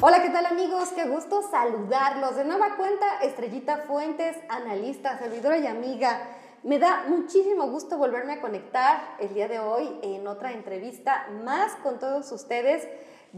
Hola, ¿qué tal amigos? Qué gusto saludarlos. De nueva cuenta, Estrellita Fuentes, analista, servidora y amiga. Me da muchísimo gusto volverme a conectar el día de hoy en otra entrevista más con todos ustedes.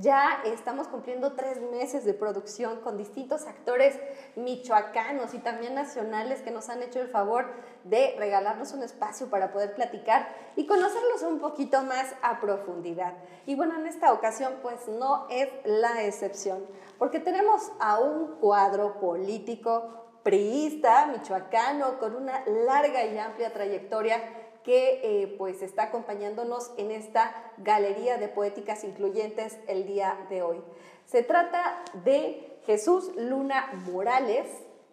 Ya estamos cumpliendo tres meses de producción con distintos actores michoacanos y también nacionales que nos han hecho el favor de regalarnos un espacio para poder platicar y conocerlos un poquito más a profundidad. Y bueno, en esta ocasión pues no es la excepción, porque tenemos a un cuadro político priista, michoacano, con una larga y amplia trayectoria que eh, pues está acompañándonos en esta galería de poéticas incluyentes el día de hoy. Se trata de Jesús Luna Morales,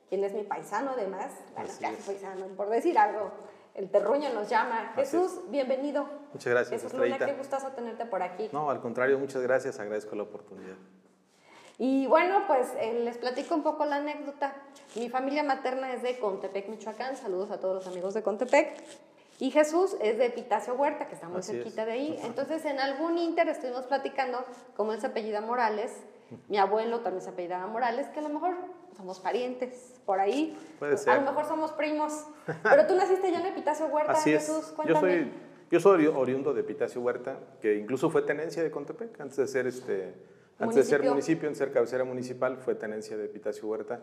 quien es mi paisano además, bueno, paisano, por decir algo, el terruño nos llama. Jesús, bienvenido. Muchas gracias. Jesús Luna, qué gustazo tenerte por aquí. No, al contrario, muchas gracias, agradezco la oportunidad. Y bueno, pues eh, les platico un poco la anécdota. Mi familia materna es de Contepec, Michoacán. Saludos a todos los amigos de Contepec. Y Jesús es de Pitacio Huerta, que está muy cerquita de ahí. Entonces, en algún inter estuvimos platicando, como él se apellida Morales, mi abuelo también se apellidaba Morales, que a lo mejor somos parientes por ahí. Puede ser. A lo mejor somos primos. Pero tú naciste ya en Epitacio Huerta, Así Jesús. es. Yo Cuéntame. soy, yo soy oriundo de Pitacio Huerta, que incluso fue tenencia de Contepec, antes de ser este, antes de ser Municipio. municipio, en ser cabecera municipal, fue tenencia de Pitacio Huerta.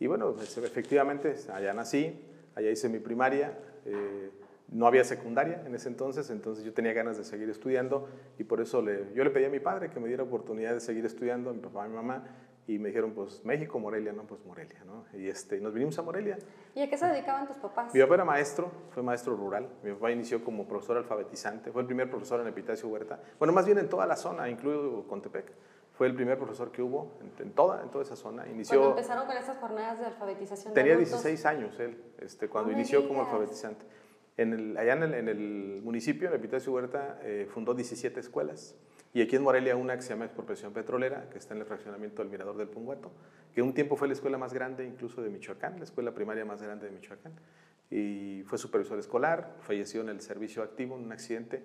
Y bueno, pues, efectivamente, allá nací, allá hice mi primaria. eh, no había secundaria en ese entonces, entonces yo tenía ganas de seguir estudiando y por eso le, yo le pedí a mi padre que me diera oportunidad de seguir estudiando, a mi papá, a mi mamá, y me dijeron, pues México, Morelia, no, pues Morelia, ¿no? Y este, nos vinimos a Morelia. ¿Y a qué se dedicaban tus papás? Mi papá era maestro, fue maestro rural. Mi papá inició como profesor alfabetizante, fue el primer profesor en Epitacio Huerta. Bueno, más bien en toda la zona, incluido Contepec. Fue el primer profesor que hubo en, en toda, en toda esa zona. Cuando Inició, empezaron con estas jornadas de alfabetización de tenía adultos. 16 años él, este, cuando No me inició como alfabetizante. En el, allá en el, en el municipio, en Epitacio Huerta, eh, fundó 17 escuelas. Y aquí en Morelia una que se llama Expropiación Petrolera, que está en el fraccionamiento del Mirador del Punguato, que un tiempo fue la escuela más grande incluso de Michoacán, la escuela primaria más grande de Michoacán. Y fue supervisor escolar, falleció en el servicio activo en un accidente,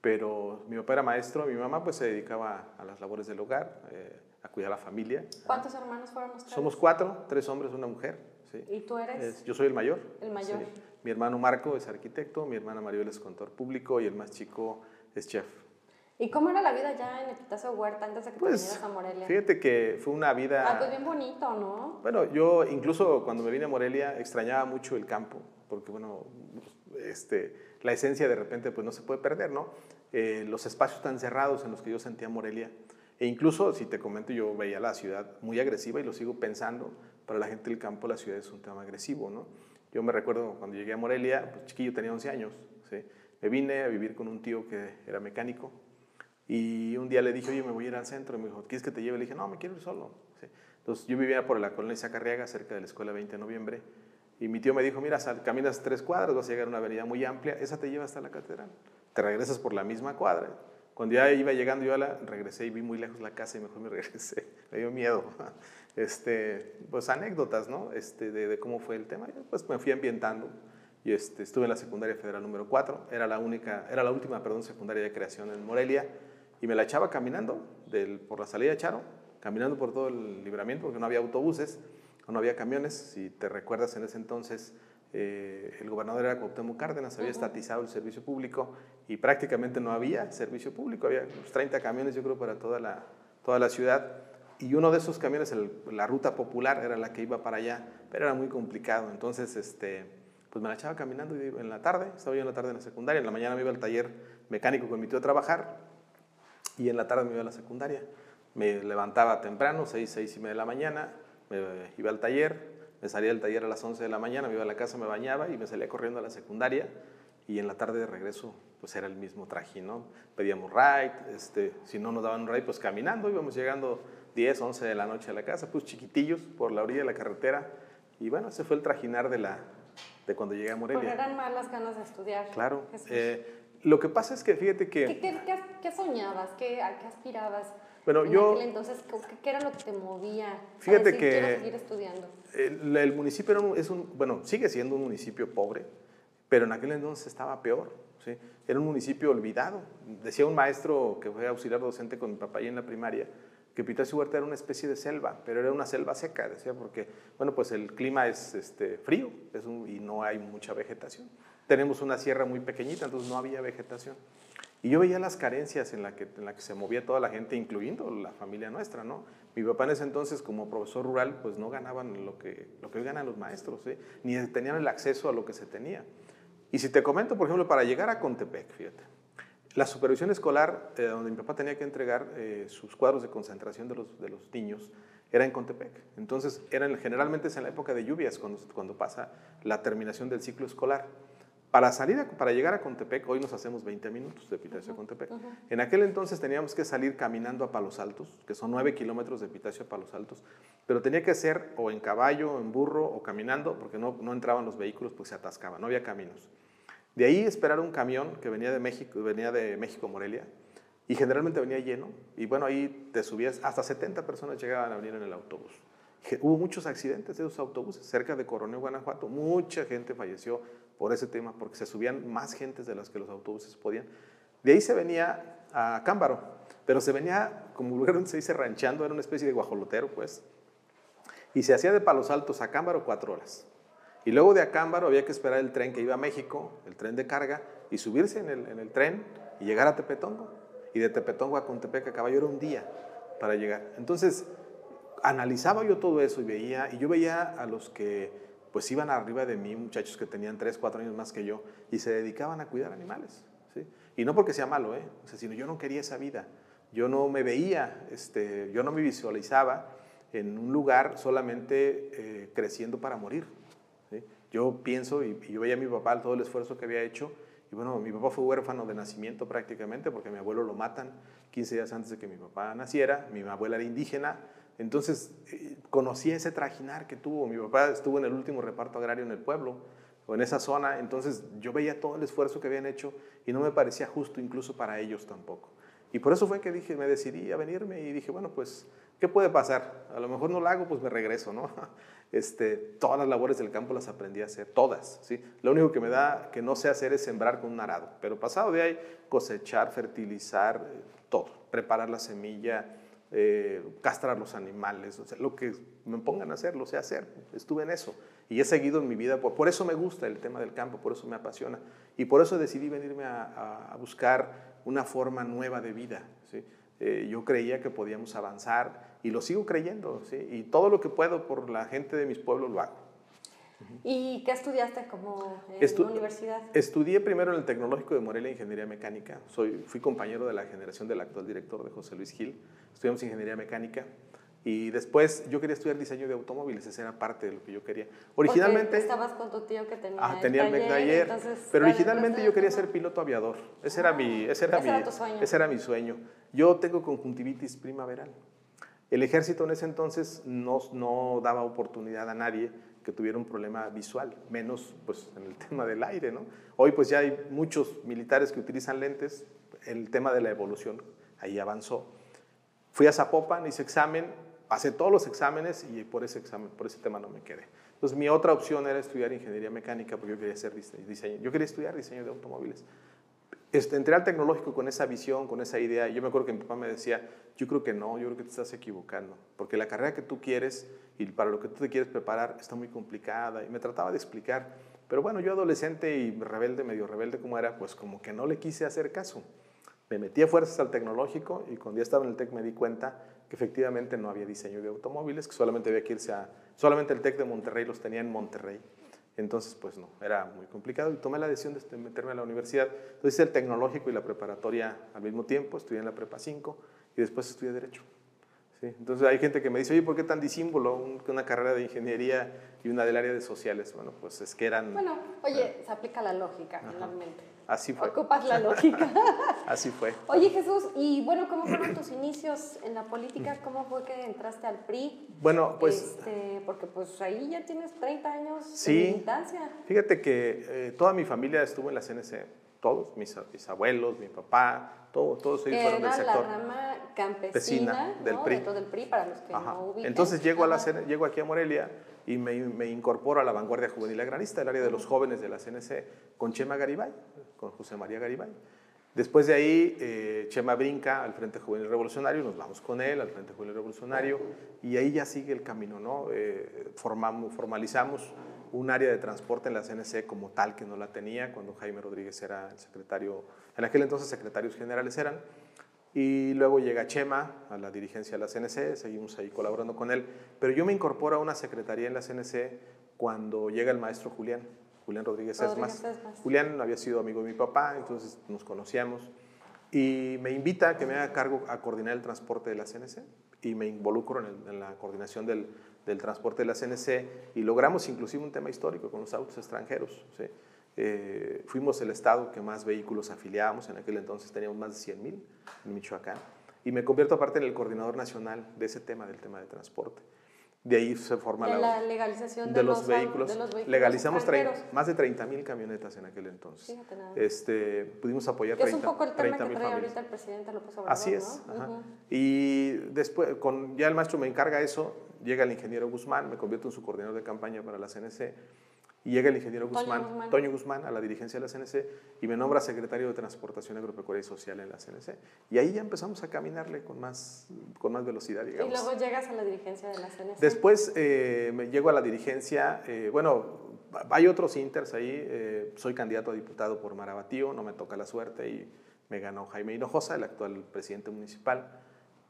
pero mi papá era maestro, mi mamá pues se dedicaba a las labores del hogar, eh, a cuidar a la familia. ¿Cuántos hermanos fueron ustedes? Somos cuatro, tres hombres, una mujer. Sí. ¿Y tú eres? Es- yo soy el mayor. El mayor. sí. Mi hermano Marco es arquitecto, mi hermana Maribel es contador público y el más chico es chef. ¿Y cómo era la vida ya en Epitacio Huerta antes de que te Pues vinieras a Morelia? fíjate que fue una vida... Ah, pues bien bonito, ¿no? Bueno, yo incluso cuando me vine a Morelia extrañaba mucho el campo, porque bueno, este, la esencia de repente pues no se puede perder, ¿no? Eh, los espacios tan cerrados en los que yo sentía Morelia, e incluso si te comento yo veía la ciudad muy agresiva y lo sigo pensando, para la gente del campo la ciudad es un tema agresivo, ¿no? Yo me recuerdo cuando llegué a Morelia, pues chiquillo tenía 11 años. Me vine a vivir con un tío que era mecánico, y un día le dije, oye, me voy a ir al centro. Y me dijo, ¿quieres que te lleve? Le dije, no, me quiero ir solo. Sí. Entonces yo vivía por la colonia Zacarriaga, cerca de la escuela 20 de noviembre. Y mi tío me dijo, mira, sal- caminas tres cuadras, vas a llegar a una avenida muy amplia, esa te lleva hasta la catedral. Te regresas por la misma cuadra. Cuando ya iba llegando yo a la, regresé y vi muy lejos la casa y mejor me regresé. Me dio miedo. Este, pues anécdotas, ¿no? Este, de, de cómo fue el tema. Pues me fui ambientando. Y este, estuve en la secundaria federal número 4. Era la única, era la última, perdón, secundaria de creación en Morelia. Y me la echaba caminando del, por la salida de Charo, caminando por todo el libramiento, porque no había autobuses, no había camiones. Si te recuerdas, en ese entonces eh, el gobernador era Cuauhtémoc Cárdenas, había estatizado el servicio público y prácticamente no había servicio público. Había unos 30 camiones, yo creo, para toda la, toda la ciudad. Y uno de esos camiones, el- la ruta popular, era la que iba para allá, pero era muy complicado. Entonces, este, pues me la echaba caminando y en la tarde, estaba yo en la tarde en la secundaria, en la mañana me iba al taller mecánico con mi tío a trabajar y en la tarde me iba a la secundaria. Me levantaba temprano, 6, 6 y media de la mañana, me iba al taller, me salía del taller a las 11 de la mañana, me iba a la casa, me bañaba y me salía corriendo a la secundaria y en la tarde de regreso pues era el mismo traje, ¿no? Pedíamos ride, este, si no nos daban un ride pues caminando, íbamos llegando 10, 11 de la noche a la casa, pues chiquitillos por la orilla de la carretera y bueno, ese fue el trajinar de, la, de cuando llegué a Porque Morelia. eran más las ganas de estudiar. Claro. Eh, lo que pasa es que fíjate que... ¿Qué, qué, qué- qué soñabas? ¿Qué, ¿A qué aspirabas? Bueno, en yo- aquel entonces, ¿qué, era lo que te movía? a Fíjate decir, que- seguir estudiando. El, el municipio era un- es un, bueno, sigue siendo un municipio pobre, pero en aquel entonces estaba peor. ¿sí? Era un municipio olvidado. Decía un maestro que fue auxiliar docente con mi papá ahí en la primaria, que Pitacio Huerta era una especie de selva, pero era una selva seca, decía, porque, bueno, pues el clima es este, frío es y no hay mucha vegetación. Tenemos una sierra muy pequeñita, entonces no había vegetación. Y yo veía las carencias en la que, en la que se movía toda la gente, incluyendo la familia nuestra, ¿no? Mi papá en ese entonces, como profesor rural, pues no ganaban lo que, lo que hoy ganan los maestros, ¿eh? ni tenían el acceso a lo que se tenía. Y si te comento, por ejemplo, para llegar a Contepec, fíjate, la supervisión escolar, eh, donde mi papá tenía que entregar eh, sus cuadros de concentración de los, de los, niños, era en Contepec. Entonces, eran, generalmente es en la época de lluvias cuando, cuando pasa la terminación del ciclo escolar. Para, salir para llegar a Contepec, hoy nos hacemos 20 minutos de Pitacio a Contepec. En aquel entonces teníamos que salir caminando a Palos Altos, que son 9 kilómetros de Pitacio a Palos Altos, pero tenía que ser o en caballo, en burro o caminando, porque no, no entraban los vehículos, pues se atascaban, no había caminos. De ahí esperar un camión que venía de México, venía de México Morelia, y generalmente venía lleno, y bueno, ahí te subías, hasta 70 personas llegaban a venir en el autobús. Hubo muchos accidentes de esos autobuses, cerca de Coronel, Guanajuato, mucha gente falleció por ese tema, porque se subían más gentes de las que los autobuses podían. De ahí se venía a Cámbaro, pero se venía, como lugar donde se dice ranchando, era una especie de guajolotero, pues, y se hacía de Palos Altos a Cámbaro cuatro horas. Y luego de Acámbaro había que esperar el tren que iba a México, el tren de carga, y subirse en el, tren y llegar a Tepetongo. Y de Tepetongo a Contepec a caballo era un día para llegar. Entonces, analizaba yo todo eso y veía, y yo veía a los que pues iban arriba de mí, muchachos que tenían 3, 4 años más que yo, y se dedicaban a cuidar animales. ¿sí? Y no porque sea malo, ¿eh? o sino yo no quería esa vida. Yo no me veía, este, yo no me visualizaba en un lugar solamente eh, creciendo para morir. Yo pienso y, yo veía a mi papá todo el esfuerzo que había hecho. Y bueno, mi papá fue huérfano de nacimiento prácticamente porque mi abuelo lo matan 15 días antes de que mi papá naciera. Mi abuela era indígena. Entonces eh, conocí ese trajinar que tuvo. Mi papá estuvo en el último reparto agrario en el pueblo o en esa zona. Entonces yo veía todo el esfuerzo que habían hecho y no me parecía justo incluso para ellos tampoco. Y por eso fue que dije, me decidí a venirme y dije, bueno, pues, ¿qué puede pasar? A lo mejor no lo hago, pues me regreso, ¿no? Este, todas las labores del campo las aprendí a hacer, todas. ¿sí? Lo único que me da que no sé hacer es sembrar con un arado, pero pasado de ahí, cosechar, fertilizar, eh, todo, preparar la semilla, eh, castrar los animales, lo que me pongan a hacer, lo sé hacer, estuve en eso y he seguido en mi vida, por, por, eso me gusta el tema del campo, por eso me apasiona y por eso decidí venirme a, a buscar una forma nueva de vida. ¿sí? Eh, yo creía que podíamos avanzar y lo sigo creyendo, ¿sí? y todo lo que puedo por la gente de mis pueblos lo hago. ¿Y qué estudiaste como en la universidad? Estudié primero en el Tecnológico de Morelia Ingeniería Mecánica. Soy, fui compañero de la generación del actual director de José Luis Gil. Estudiamos Ingeniería Mecánica. Y después yo quería estudiar diseño de automóviles, esa era parte de lo que yo quería. Originalmente... Porque estabas con tu tío que tenía, ah, tenía el, taller, pero originalmente yo quería ser piloto aviador. Ese era mi, ese era mi, ese era mi sueño. Yo tengo conjuntivitis primaveral. El ejército en ese entonces no, daba oportunidad a nadie que tuviera un problema visual, menos pues en el tema del aire, ¿no? Hoy pues ya hay muchos militares que utilizan lentes, el tema de la evolución ahí avanzó. Fui a Zapopan, hice examen, pasé todos los exámenes y por ese examen, por ese tema no me quedé. Entonces mi otra opción era estudiar ingeniería mecánica porque yo quería hacer diseño, yo quería estudiar diseño de automóviles. Este, entré al tecnológico con esa visión, con esa idea. Yo me acuerdo que mi papá me decía, yo creo que no, yo creo que te estás equivocando, porque la carrera que tú quieres y para lo que tú te quieres preparar está muy complicada. Y me trataba de explicar, pero bueno, yo adolescente y rebelde, medio rebelde como era, pues como que no le quise hacer caso. Me metí a fuerzas al tecnológico y cuando ya estaba en el TEC me di cuenta que efectivamente no había diseño de automóviles, que solamente había que irse a, solamente el TEC de Monterrey los tenía en Monterrey. Entonces, pues no, era muy complicado y tomé la decisión de meterme a la universidad. Entonces hice el tecnológico y la preparatoria al mismo tiempo, estudié en la prepa 5 y después estudié Derecho. ¿sí? Entonces hay gente que me dice, oye, ¿por qué tan disímbolo una carrera de ingeniería y una del área de sociales? Bueno, pues es que eran... Bueno, oye, se aplica la lógica finalmente. Así fue. Ocupas la lógica. Así fue. Oye Jesús, y bueno, ¿cómo fueron tus inicios en la política? ¿Cómo fue que entraste al PRI? Bueno, pues... Este, porque pues ahí ya tienes 30 años sí, de militancia. Fíjate que eh, toda mi familia estuvo en la CNC. Todos, mis, mis abuelos, mi papá, todo, todos ellos fueron del sector. la rama campesina del, ¿no? PRI. Dentro del PRI, para los que no ubican. Entonces llego, a la, llego aquí a Morelia y me, me, incorporo a la vanguardia juvenil agranista, el área de los jóvenes de la CNC, con Chema Garibay, con José María Garibay. Después de ahí, eh, Chema brinca al Frente Juvenil Revolucionario, nos vamos con él al Frente Juvenil Revolucionario y ahí ya sigue el camino, ¿no? Eh, formamos, formalizamos un área de transporte en la CNC como tal que no la tenía cuando Jaime Rodríguez era el secretario, en aquel entonces secretarios generales eran, y luego llega Chema a la dirigencia de la CNC, seguimos ahí colaborando con él, pero yo me incorporo a una secretaría en la CNC cuando llega el maestro Julián, Julián Rodríguez, Esmas. Julián había sido amigo de mi papá, entonces nos conocíamos, y me invita a que me haga cargo a coordinar el transporte de la CNC, y me involucro en, en la coordinación del, del transporte de la CNC y logramos inclusive un tema histórico con los autos extranjeros. Eh, fuimos el estado que más vehículos afiliábamos, en aquel entonces teníamos más de 100 mil en Michoacán, y me convierto aparte en el coordinador nacional de ese tema, del tema de transporte. De ahí se forma la, legalización de, los, vehículos. Legalizamos más de 30 mil camionetas en aquel entonces. Este, pudimos apoyar que 30, es un poco el tema que trae ahorita el presidente López Obrador. Así es. Y después, con, ya el maestro me encarga eso, llega el ingeniero Guzmán, me convierto en su coordinador de campaña para la CNC, y llega el ingeniero Guzmán, Toño Guzmán, a la dirigencia de la CNC y me nombra secretario de Transportación Agropecuaria y Social en la CNC. Y ahí ya empezamos a caminarle con más, con más velocidad, digamos. Y luego llegas a la dirigencia de la CNC. Después eh, me llego a la dirigencia, eh, bueno, hay otros inters ahí, eh, soy candidato a diputado por Marabatío, no me toca la suerte y me ganó Jaime Hinojosa, el actual presidente municipal.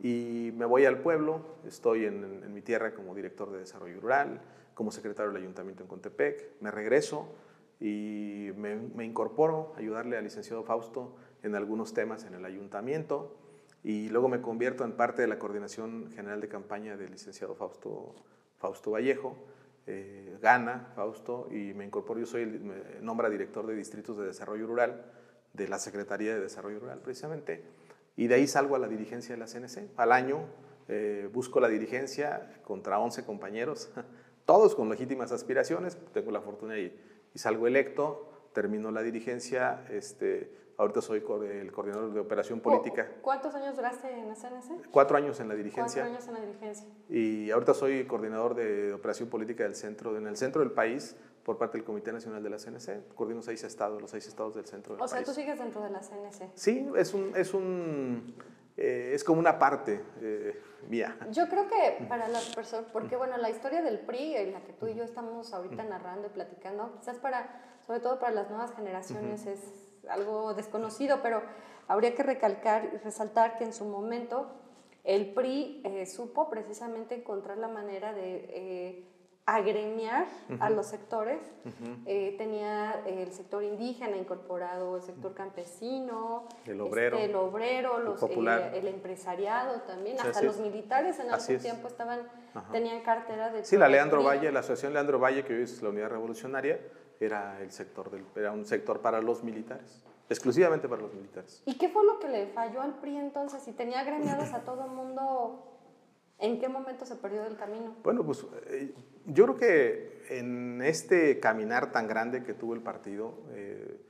Y me voy al pueblo, estoy en, en mi tierra como director de desarrollo rural, como secretario del ayuntamiento en Contepec, me regreso y me, incorporo a ayudarle al licenciado Fausto en algunos temas en el ayuntamiento y luego me convierto en parte de la coordinación general de campaña del licenciado Fausto, Fausto Vallejo. Eh, gana Fausto y me incorporo, yo soy el, me nombra director de distritos de desarrollo rural de la Secretaría de Desarrollo Rural precisamente y de ahí salgo a la dirigencia de la CNC. Al año eh, busco la dirigencia contra 11 compañeros todos con legítimas aspiraciones, tengo la fortuna y, y salgo electo, termino la dirigencia, este, ahorita soy el coordinador de operación política. ¿Cuántos años duraste en la CNC? Cuatro años en la dirigencia. Cuatro años en la dirigencia. Y ahorita soy coordinador de operación política del centro, en el centro del país, por parte del Comité Nacional de la CNC. Coordino seis estados, los seis estados del centro del país. O sea, tú sigues dentro de la CNC. Sí, es un... Es un eh, es como una parte eh, mía. Yo creo que para las personas, porque bueno, la historia del PRI, en la que tú y yo estamos ahorita narrando y platicando, quizás para, sobre todo para las nuevas generaciones es algo desconocido, pero habría que recalcar y resaltar que en su momento el PRI eh, supo precisamente encontrar la manera de agremiar a los sectores. Eh, tenía el sector indígena incorporado, el sector campesino, el obrero, este, el, obrero los, eh, el empresariado también, hasta los militares en algún tiempo estaban, tenían cartera de... Sí, la Leandro Valle, la asociación Leandro Valle, que hoy es la Unidad Revolucionaria, era, el sector del, era un sector para los militares. Exclusivamente para los militares. ¿Y qué fue lo que le falló al PRI entonces? Si tenía agremiados a todo el mundo ¿En qué momento se perdió del camino? Bueno, pues eh, yo creo que en este caminar tan grande que tuvo el partido, eh,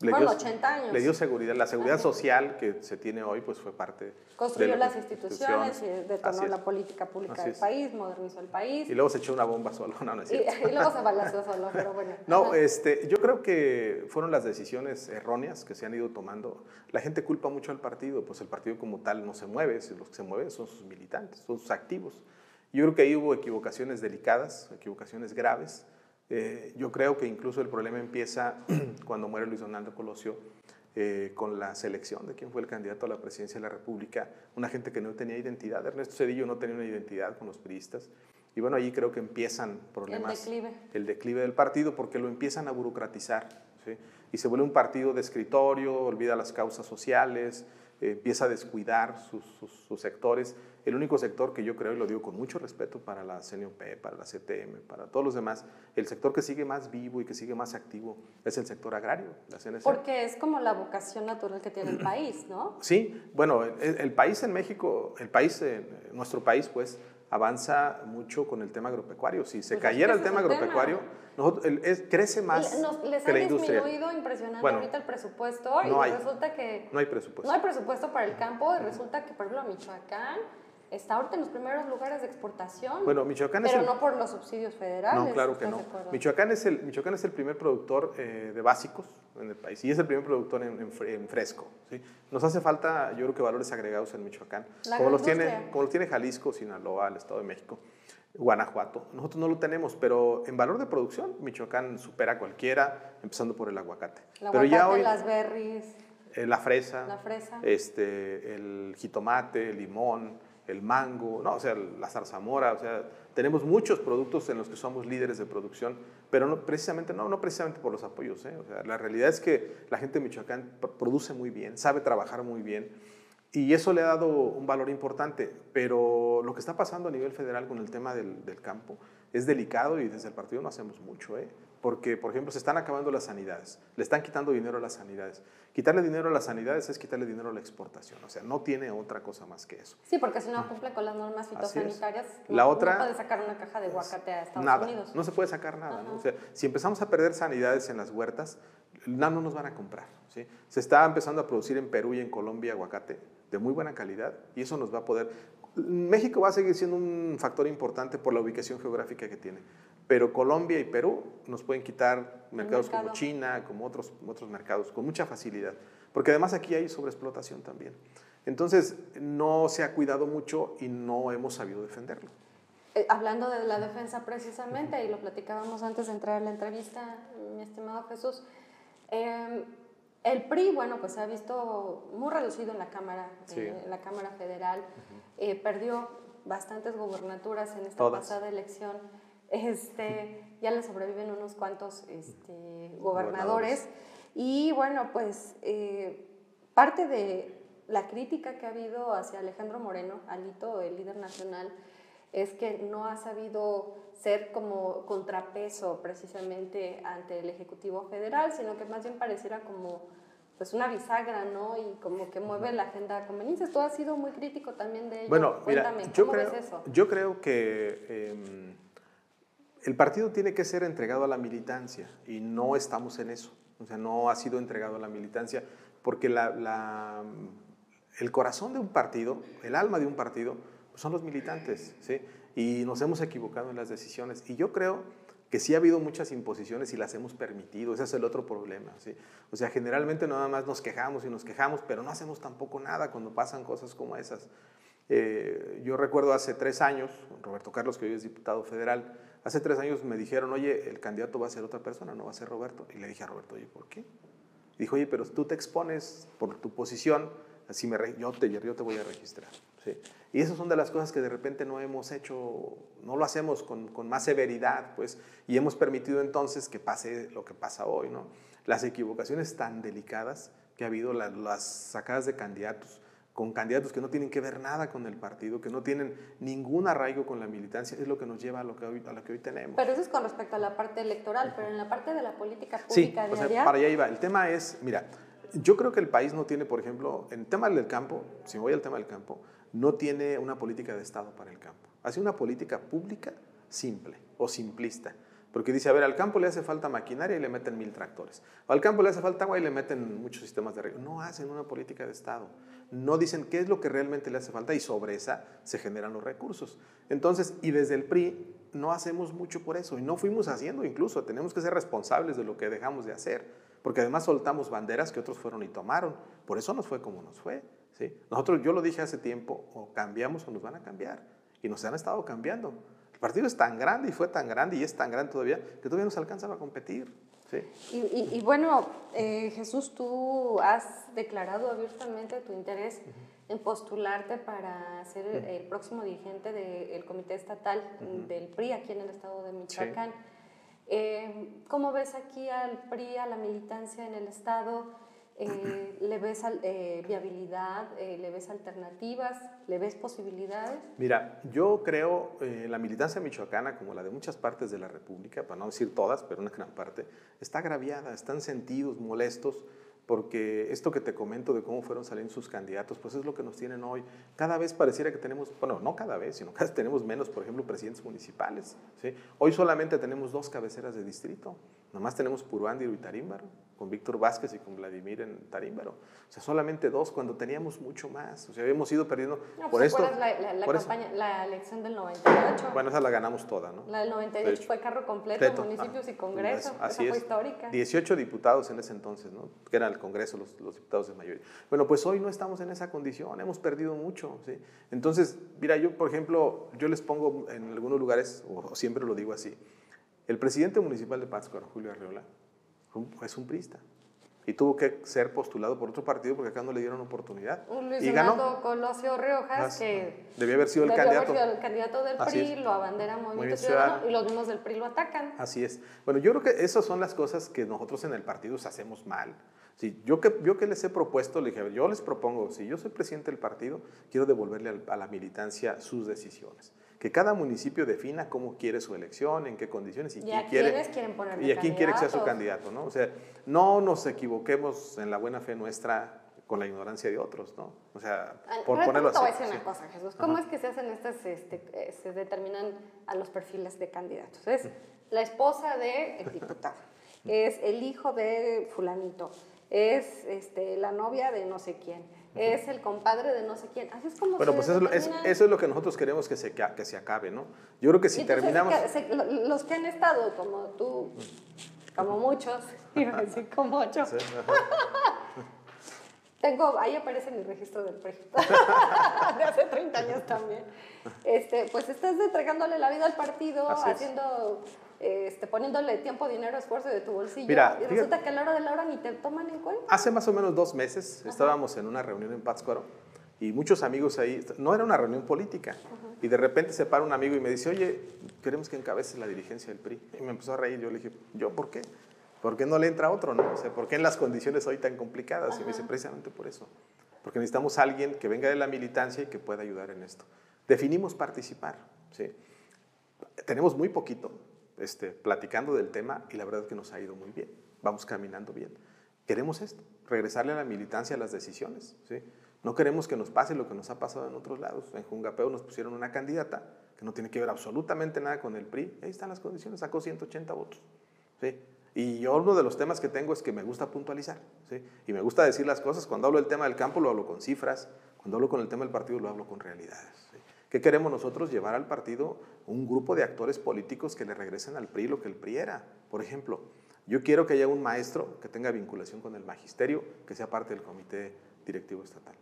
le, dio, 80 años. le dio seguridad. La seguridad social que se tiene hoy pues fue parte Construyó las instituciones, y detonó la política pública del país, modernizó el país. Y luego se echó una bomba solo, no, no es cierto. Y, luego se balanceó solo, pero bueno. No, este, yo creo que fueron las decisiones erróneas que se han ido tomando. La gente culpa mucho al partido, pues el partido como tal no se mueve, los que se mueven son sus militantes, son sus activos. Yo creo que ahí hubo equivocaciones delicadas, equivocaciones graves. Eh, yo creo que incluso el problema empieza cuando muere Luis Donaldo Colosio, eh, con la selección de quién fue el candidato a la presidencia de la República, una gente que no tenía identidad. Ernesto Cedillo no tenía una identidad con los priistas. Y bueno, allí creo que empiezan problemas. El declive. El declive del partido porque lo empiezan a burocratizar. Y se vuelve un partido de escritorio, olvida las causas sociales, eh, empieza a descuidar sus, sus sectores el único sector que yo creo, y lo digo con mucho respeto para la CNOP, para la CTM, para todos los demás, el sector que sigue más vivo y que sigue más activo es el sector agrario, la CNC. Porque es como la vocación natural que tiene el país, ¿no? Sí, bueno, el, país en México, el país, nuestro país, pues, avanza mucho con el tema agropecuario. Si se Pues es cayera el tema el agropecuario, nosotros- el- es- crece más nos- les que ha la industria. disminuido impresionante Bueno, ahorita el presupuesto no y hay. resulta que No hay presupuesto. no hay presupuesto para el campo y resulta que, por ejemplo, Michoacán está ahorita en los primeros lugares de exportación. Bueno, Michoacán es pero el- no por los subsidios federales. No, claro que ¿estás no. Michoacán es el, Michoacán es el primer productor eh, de básicos en el país y es el primer productor en, en fre- en fresco. ¿sí? Nos hace falta, yo creo que valores agregados en Michoacán, La como los, tiene, como los tiene Jalisco, Sinaloa, el Estado de México, Guanajuato. Nosotros no lo tenemos, pero en valor de producción, Michoacán supera a cualquiera, empezando por el aguacate. El pero ya aguacate, hoy, las berries, eh, la fresa, la fresa. este, el jitomate, el limón, el mango, no, o sea, la zarzamora, o sea, tenemos muchos productos en los que somos líderes de producción, pero no precisamente no, no precisamente por los apoyos, ¿eh? o sea, la realidad es que la gente de Michoacán pr- produce muy bien, sabe trabajar muy bien y eso le ha dado un valor importante, pero lo que está pasando a nivel federal con el tema del, del campo es delicado y desde el partido no hacemos mucho, ¿eh? Porque, por ejemplo, se están acabando las sanidades, le están quitando dinero a las sanidades. Quitarle dinero a las sanidades es quitarle dinero a la exportación, o sea, no tiene otra cosa más que eso. Sí, porque si no cumple con las normas fitosanitarias, La no, otra- no puede sacar una caja de aguacate a Estados nada, Unidos. no se puede sacar nada. ¿no? O sea, si empezamos a perder sanidades en las huertas, nada no nos van a comprar. ¿sí? Se está empezando a producir en Perú y en Colombia aguacate de muy buena calidad y eso nos va a poder... México va a seguir siendo un factor importante por la ubicación geográfica que tiene, pero Colombia y Perú nos pueden quitar mercados como mercado. China, como otros, otros mercados, con mucha facilidad, porque además aquí hay sobreexplotación también. Entonces, no se ha cuidado mucho y no hemos sabido defenderlo. Eh, hablando de la defensa precisamente, y lo platicábamos antes de entrar a la entrevista, mi estimado Jesús, eh, el PRI, bueno, pues se ha visto muy reducido en la Cámara, Sí. eh, en la Cámara Federal, Eh, perdió bastantes gobernaturas en esta Todas. pasada elección, este, ya le sobreviven unos cuantos este, gobernadores, Gobernadores. y bueno, pues eh, parte de la crítica que ha habido hacia Alejandro Moreno, Alito, el líder nacional, es que no ha sabido ser como contrapeso precisamente ante el Ejecutivo Federal, sino que más bien pareciera como pues una bisagra, ¿no? Y como que mueve la agenda a conveniencias. Tú has sido muy crítico también de ello. Bueno, mira, Cuéntame, yo ¿cómo creo, ves eso? yo creo que eh, el partido tiene que ser entregado a la militancia y no estamos en eso. O sea, no ha sido entregado a la militancia porque el corazón de un partido, el alma de un partido, pues son los militantes, ¿sí? Y nos hemos equivocado en las decisiones. Y yo creo que sí ha habido muchas imposiciones y las hemos permitido. Ese es el otro problema, ¿sí? O sea, generalmente nada más nos quejamos y nos quejamos, pero no hacemos tampoco nada cuando pasan cosas como esas. Eh, yo recuerdo hace tres años, Roberto Carlos, que hoy es diputado federal, hace tres años me dijeron, oye, el candidato va a ser otra persona, no va a ser Roberto. Y le dije a Roberto, oye, ¿por qué? Dijo, oye, pero tú te expones por tu posición, así me yo, te, yo te voy a registrar. ¿sí? Y esas son de las cosas que de repente no hemos hecho, no lo hacemos con, con más severidad, pues, y hemos permitido entonces que pase lo que pasa hoy, ¿no? Las equivocaciones tan delicadas que ha habido, la- las sacadas de candidatos, con candidatos que no tienen que ver nada con el partido, que no tienen ningún arraigo con la militancia, es lo que nos lleva a lo que hoy, a lo que hoy tenemos. Pero eso es con respecto a la parte electoral, pero en la parte de la política Sí, pública o sea, diaria, para allá iba. El tema es, mira, yo creo que el país no tiene, por ejemplo, en el tema del campo, si me voy al tema del campo, no tiene una política de Estado para el campo. Hace una política pública simple o simplista. Porque dice, a ver, al campo le hace falta maquinaria y le meten mil tractores. O al campo le hace falta agua y le meten muchos sistemas de riego. No hacen una política de Estado. No dicen qué es lo que realmente le hace falta y sobre esa se generan los recursos. Entonces, y desde el PRI no hacemos mucho por eso y no fuimos haciendo incluso. Tenemos que ser responsables de lo que dejamos de hacer. Porque además soltamos banderas que otros fueron y tomaron. Por eso nos fue como nos fue. ¿sí? Nosotros, yo lo dije hace tiempo, o cambiamos o nos van a cambiar. Y nos han estado cambiando. El partido es tan grande y fue tan grande y es tan grande todavía que todavía nos alcanza a competir. ¿sí? Y, y- y bueno, eh, Jesús, tú has declarado abiertamente tu interés en postularte para ser el próximo dirigente del Comité Estatal del PRI aquí en el estado de Michoacán. Eh, ¿Cómo ves aquí al PRI, a la militancia en el estado? Eh, ¿Le ves eh, viabilidad? Eh, ¿Le ves alternativas? ¿Le ves posibilidades? Mira, yo creo la militancia michoacana, como la de muchas partes de la República, para no decir todas, pero una gran parte, está agraviada, están sentidos, molestos, porque esto que te comento de cómo fueron saliendo sus candidatos, pues es lo que nos tienen hoy. Cada vez pareciera que tenemos, bueno, no cada vez, sino cada vez tenemos menos, por ejemplo, presidentes municipales. ¿sí? Hoy solamente tenemos dos cabeceras de distrito, nomás tenemos Puruándiro y Tarímbaro, con Víctor Vázquez y con Vladimir en Tarímbaro. O sea, solamente dos cuando teníamos mucho más. O sea, habíamos ido perdiendo No, por pues, ¿te esto. la, la, la por eso. campaña, la elección del 98? Bueno, esa la ganamos toda, ¿no? la del De 98 hecho. fue carro completo, Completo, municipios ajá. y congreso. Así Esa fue es. histórica. 18 diputados en ese entonces, ¿no? Que era el Congreso, los, los diputados de mayoría. Bueno, pues hoy no estamos en esa condición, hemos perdido mucho, ¿sí? Entonces, mira, yo, por ejemplo, yo les pongo en algunos lugares, o siempre lo digo así, el presidente municipal de Pátzcuaro, Julio Arreola, fue un- es un prista. Y tuvo que ser postulado por otro partido porque acá no le dieron oportunidad. Un Luis y ganó. Fernando Colosio Riojas, Ah, que Debía haber sido el candidato. sido el candidato del Así PRI, es. lo abandera Movimiento Ciudadano, y los mismos del PRI lo atacan. Así es. Bueno, yo creo que esas son las cosas que nosotros en el partido hacemos mal. Sí, yo, que, yo que les he propuesto, le dije, yo les propongo, si yo soy presidente del partido, quiero devolverle a la militancia sus decisiones. Que cada municipio defina cómo quiere su elección, en qué condiciones y, ¿Y quién a quiere. de Y a quién quiere que sea su candidato, ¿no? O sea, no nos equivoquemos en la buena fe nuestra con la ignorancia de otros, ¿no? O sea, por pero ponerlo te así. voy a decir sí. una cosa, Jesús. ¿Cómo es que se hacen estas, este, eh, se determinan a los perfiles de candidatos? Es la esposa del diputado, es el hijo de fulanito, es este, la novia de no sé quién, es el compadre de no sé quién. Así es como Bueno, se pues eso, es eso es lo que nosotros queremos que se, que se acabe, ¿no? Yo creo que si entonces, terminamos... se- los que han estado, como tú, como muchos, iba a decir como muchos, Sí. Tengo, ahí aparece mi registro del PRI. de hace 30 años también. Este, pues estás entregándole la vida al partido, Así es. Este, poniéndole tiempo, dinero, esfuerzo de tu bolsillo. Mira, y fíjate- resulta que a la hora de la hora ni te toman en cuenta. Hace más o menos dos meses estábamos en una reunión en Pátzcuaro y muchos amigos ahí, no era una reunión política, y de repente se para un amigo y me dice, oye, queremos que encabeces la dirigencia del PRI. Y me empezó a reír, yo le dije, ¿yo por qué? ¿Por qué no le entra otro? No? O sea, ¿por qué en las condiciones hoy tan complicadas? Y me dice, precisamente por eso, porque necesitamos a alguien que venga de la militancia y que pueda ayudar en esto. Definimos participar, ¿sí? tenemos muy poquito este, platicando del tema y la verdad es que nos ha ido muy bien. Vamos caminando bien. Queremos esto, regresarle a la militancia a las decisiones. ¿sí? No queremos que nos pase lo que nos ha pasado en otros lados. En Jungapeo nos pusieron una candidata que no tiene que ver absolutamente nada con el PRI. Ahí están las condiciones, sacó 180 votos. ¿sí? Y yo uno de los temas que tengo es que me gusta puntualizar. ¿sí? Y me gusta decir las cosas. Cuando hablo del tema del campo lo hablo con cifras. Cuando hablo con el tema del partido lo hablo con realidades. ¿Qué queremos nosotros? Llevar al partido un grupo de actores políticos que le regresen al PRI lo que el PRI era. Por ejemplo, yo quiero que haya un maestro que tenga vinculación con el magisterio, que sea parte del comité directivo estatal.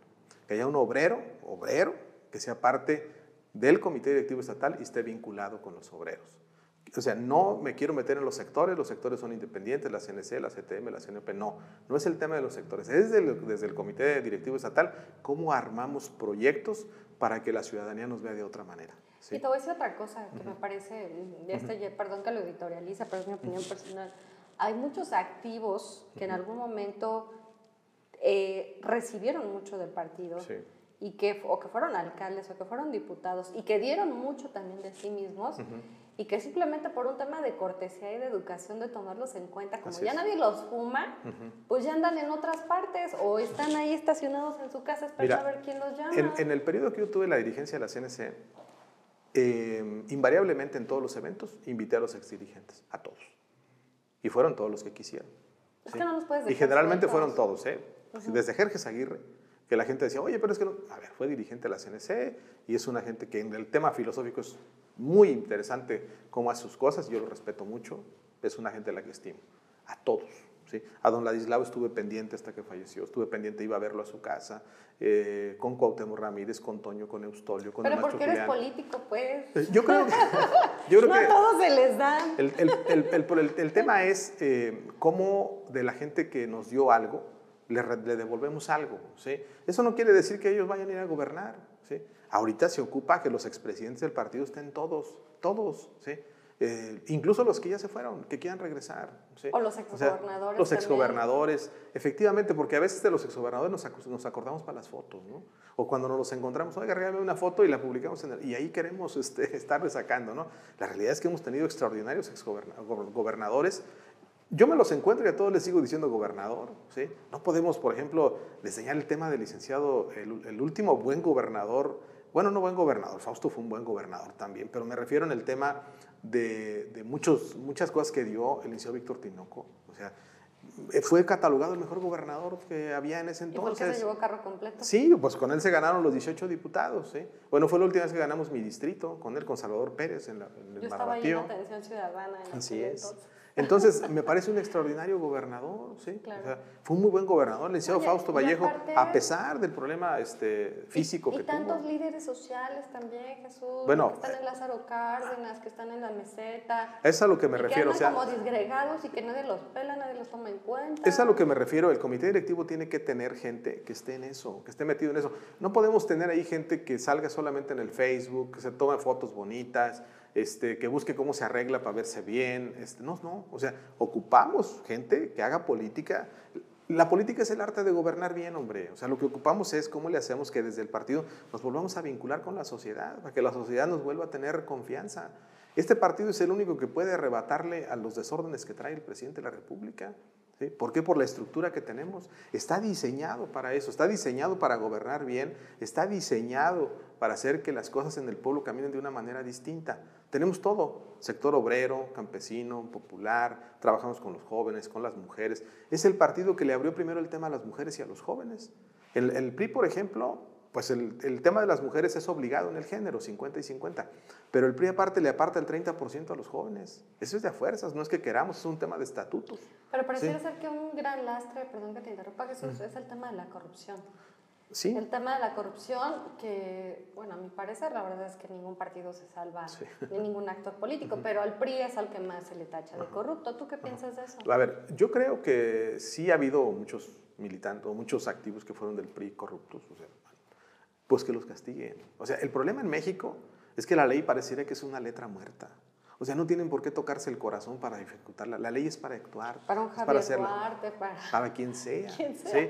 Que haya un obrero, obrero, que sea parte del comité directivo estatal y esté vinculado con los obreros. O sea, no me quiero meter en los sectores, los sectores son independientes, la CNC, la CTM, la CNP, no, no es el tema de los sectores, es desde el, desde el Comité Directivo Estatal, cómo armamos proyectos para que la ciudadanía nos vea de otra manera. ¿sí? Y te voy a decir otra cosa que me parece, este, ya- perdón que lo editorializa, pero es mi opinión personal. Hay muchos activos que en algún momento eh, recibieron mucho del partido Sí. y que, o que fueron alcaldes o que fueron diputados y que dieron mucho también de sí mismos y que simplemente por un tema de cortesía y de educación de tomarlos en cuenta, como Así ya es. nadie los fuma, pues ya andan en otras partes o están ahí estacionados en su casa esperando Mira, a ver quién los llama. En, en el periodo que yo tuve la dirigencia de la CNC, eh, invariablemente en todos los eventos invité a los exdirigentes, a todos. Y fueron todos los que quisieron. Es que no los puedes Y dejar generalmente sueltos. fueron todos, ¿eh? Desde Jerjes Aguirre, que la gente decía, oye, pero es que no. A ver, fue dirigente de la CNC y es una gente que en el tema filosófico es muy interesante cómo hace sus cosas, yo lo respeto mucho, es una gente a la que estimo. A todos. ¿sí? A don Ladislao estuve pendiente hasta que falleció, estuve pendiente, iba a verlo a su casa, eh, con Cuauhtémoc Ramírez, con Toño, con Eustolio, con Pero el porque eres Julián. político, pues. Eh, Yo creo que. Yo creo no que a todos se les dan. el, el- el- el tema es eh, cómo de la gente que nos dio algo, le, le devolvemos algo. ¿sí? Eso no quiere decir que ellos vayan a ir a gobernar. ¿sí? Ahorita se ocupa que los expresidentes del partido estén todos, todos. ¿sí? Eh, incluso los que ya se fueron, que quieran regresar. ¿sí? O los sea, exgobernadores los también. exgobernadores, efectivamente, porque a veces de los exgobernadores nos, acu- nos acordamos para las fotos, ¿no? O cuando nos los encontramos, oiga, regálame una foto y la publicamos en el- y ahí queremos este, estarle sacando, ¿no? La realidad es que hemos tenido extraordinarios exgobernadores Yo me los encuentro y a todos les sigo diciendo gobernador. ¿sí? No podemos, por ejemplo, diseñar el tema del licenciado, el, el, último buen gobernador, bueno, no buen gobernador, Fausto fue un buen gobernador también, pero me refiero en el tema de, de muchos, muchas cosas que dio el licenciado Víctor Tinoco. O sea, eh, fue catalogado el mejor gobernador que había en ese entonces. ¿Y por qué se llevó carro completo? Sí, pues con él se ganaron los 18 diputados. ¿sí? Bueno, fue la última vez que ganamos mi distrito, con él, con Salvador Pérez en, la, en el Yo estaba ahí en Atención Ciudadana. En Así es. Entonces. Entonces, me parece un extraordinario gobernador, ¿sí? Claro. O sea, fue un muy buen gobernador, el licenciado Oye, Fausto Vallejo, aparte- a pesar del problema este, físico y, que y tantos tuvo. líderes sociales también, Jesús. Bueno, que están en Lázaro Cárdenas, que están en la meseta. Es a lo que me y refiero, o que sea, andan como disgregados y que nadie los pela, nadie los toma en cuenta. es a lo que me refiero, el comité directivo tiene que tener gente que esté en eso, que esté metido en eso. No podemos tener ahí gente que salga solamente en el Facebook, que se tome fotos bonitas, este, que busque cómo se arregla para verse bien. Este, no, no, o sea, ocupamos gente que haga política. La política es el arte de gobernar bien, hombre. O sea, lo que ocupamos es cómo le hacemos que desde el partido nos volvamos a vincular con la sociedad, para que la sociedad nos vuelva a tener confianza. Este partido es el único que puede arrebatarle a los desórdenes que trae el presidente de la República. ¿Sí? ¿Por qué? Por la estructura que tenemos. Está diseñado para eso, está diseñado para gobernar bien, está diseñado para hacer que las cosas en el pueblo caminen de una manera distinta. Tenemos todo, sector obrero, campesino, popular, trabajamos con los jóvenes, con las mujeres. Es el partido que le abrió primero el tema a las mujeres y a los jóvenes. El, el PRI, por ejemplo, pues el, el, tema de las mujeres es obligado en el género, 50 y 50. Pero el PRI aparte le aparta el 30% a los jóvenes. Eso es de a fuerzas, no es que queramos, es un tema de estatutos. Pero pareciera Sí. ser que un gran lastre, perdón que te interrumpa Jesús, es el tema de la corrupción. Sí, El tema de la corrupción, que, bueno, a mi parecer, la verdad es que ningún partido se salva Sí. ni ningún actor político, pero al PRI es al que más se le tacha de corrupto. ¿Tú qué piensas de eso? a ver, yo creo que sí ha habido muchos militantes o muchos activos que fueron del PRI corruptos. O sea, pues que los castiguen. O sea, el problema en México es que la ley pareciera que es una letra muerta. O sea, no tienen por qué tocarse el corazón para ejecutarla. La ley es para actuar. Para un Javier hacerla. Duarte, para... para quien sea. Quien sea. ¿sí?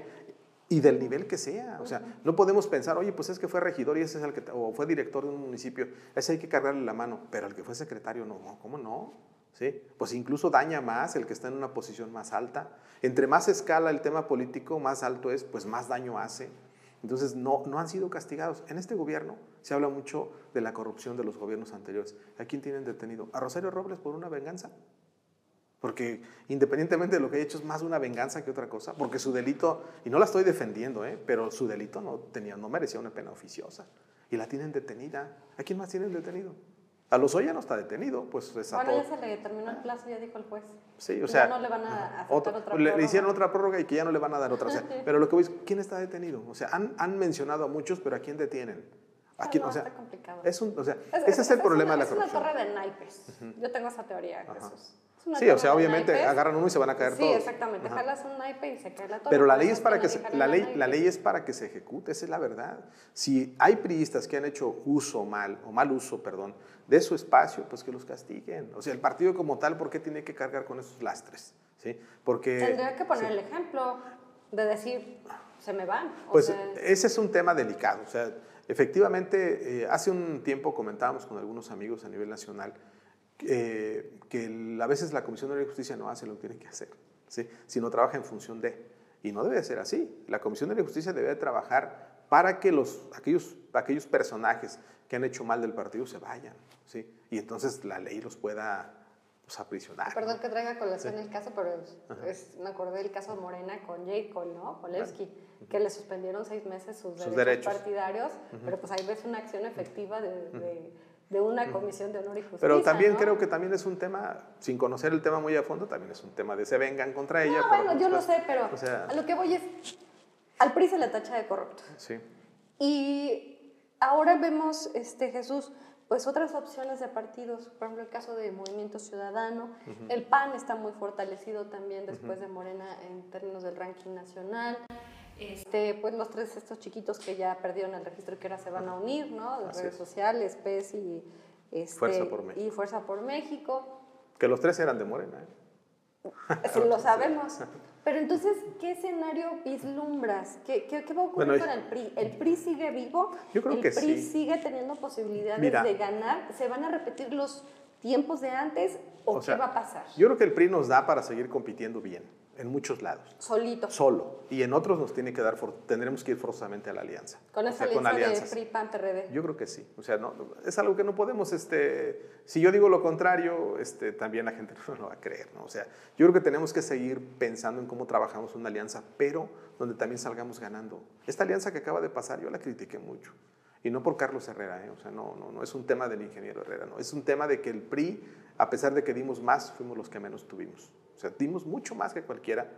Y del nivel que sea. O sea, no podemos pensar, oye, pues es que fue regidor y ese es el que, o fue director de un municipio, ese hay que cargarle la mano, pero el que fue secretario, no, no, ¿cómo no? ¿Sí? Pues incluso daña más el que está en una posición más alta. Entre más escala el tema político, más alto es, pues más daño hace. Entonces, no, no han sido castigados. En este gobierno se habla mucho de la corrupción de los gobiernos anteriores. ¿A quién tienen detenido? ¿A Rosario Robles por una venganza? Porque independientemente de lo que haya hecho, es más una venganza que otra cosa. Porque su delito, y no la estoy defendiendo, ¿eh? pero su delito no, tenía, no merecía una pena oficiosa. Y la tienen detenida. ¿A quién más tienen detenido? A Lozoya no está detenido, pues es a Bueno, todo- ya se le terminó el plazo, ya dijo el juez. Sí, o Ya sea, no le van a aceptar otro- otra le, le prórroga. hicieron otra prórroga y que ya no le van a dar otra. O sea, pero lo que voy es, ¿quién está detenido? O sea, han, han mencionado a muchos, pero ¿a quién detienen? ¿A quién? no, o sea, está complicado. es un, o sea, Es- ese es el problema una, de la corrupción. Es una torre de naipes. Yo tengo esa teoría, Jesús. Una Sí, o sea, obviamente naipes. agarran uno y se van a caer sí, todos. exactamente. Ajá. Jalas un naipe y se cae la torre. Pero la ley es para tiene que se, la ley, naipe. la ley es para que se ejecute, esa es la verdad. Si hay priistas que han hecho uso mal, o mal uso, perdón, de su espacio, pues que los castiguen. O sea, el partido como tal, ¿por qué tiene que cargar con esos lastres? ¿Sí? Porque... Tendría que poner sí. el ejemplo de decir, se me van. O Pues sea, ese es un tema delicado. O sea, efectivamente, eh, hace un tiempo comentábamos con algunos amigos a nivel nacional eh, que el- a veces la Comisión de Justicia no hace lo que tiene que hacer, ¿sí? sino trabaja en función de. Y no debe ser así. La Comisión de Justicia debe de trabajar para que los, aquellos, aquellos personajes que han hecho mal del partido se vayan. ¿sí? Y entonces la ley los pueda pues, aprisionar. Perdón que traiga colación el caso, pero es- me acordé del caso de Morena con J. Cole, ¿no? Polewski, que le suspendieron seis meses sus, Sus derechos, derechos. partidarios, pero pues ahí ves una acción efectiva de, de- de una comisión de honor y justicia. Pero también ¿no? creo que también es un tema, sin conocer el tema muy a fondo, también es un tema de se vengan contra ella. No, bueno, yo lo sé, pero o sea- a lo que voy es, al PRI se le tacha de corrupto. Sí. Y ahora vemos, este, Jesús, pues otras opciones de partidos, por ejemplo el caso de Movimiento Ciudadano, el PAN está muy fortalecido también después de Morena en términos del ranking nacional. Este, pues los tres estos chiquitos que ya perdieron el registro y que ahora se van a unir, ¿no? De Así redes es. sociales, PES y, este, Fuerza por México. y Fuerza por México. Que los tres eran de Morena. ¿eh? Sí, lo sabemos. Pero entonces, ¿qué escenario vislumbras? ¿Qué, qué, qué va a ocurrir Bueno, con el PRI? ¿El PRI sigue vivo? Yo creo ¿El que PRI sí. sigue teniendo posibilidades Mira. de ganar? ¿Se van a repetir los tiempos de antes o, qué va a pasar? Yo creo que el PRI nos da para seguir compitiendo bien en muchos lados. Solito. Solo. Y en otros nos tiene que dar, tendremos que ir forzosamente a la alianza. ¿Con esa alianza de PRI, PAN, PRD? Yo creo que sí. O sea, no, es algo que no podemos, este, si yo digo lo contrario, este, también la gente no lo va a creer, ¿no? O sea, yo creo que tenemos que seguir pensando en cómo trabajamos una alianza, pero donde también salgamos ganando. Esta alianza que acaba de pasar, yo la critiqué mucho. Y no por Carlos Herrera, ¿eh? o sea, no, no, no es un tema del ingeniero Herrera, no, es un tema de que el PRI, a pesar de que dimos más, fuimos los que menos tuvimos. O sea, dimos mucho más que cualquiera,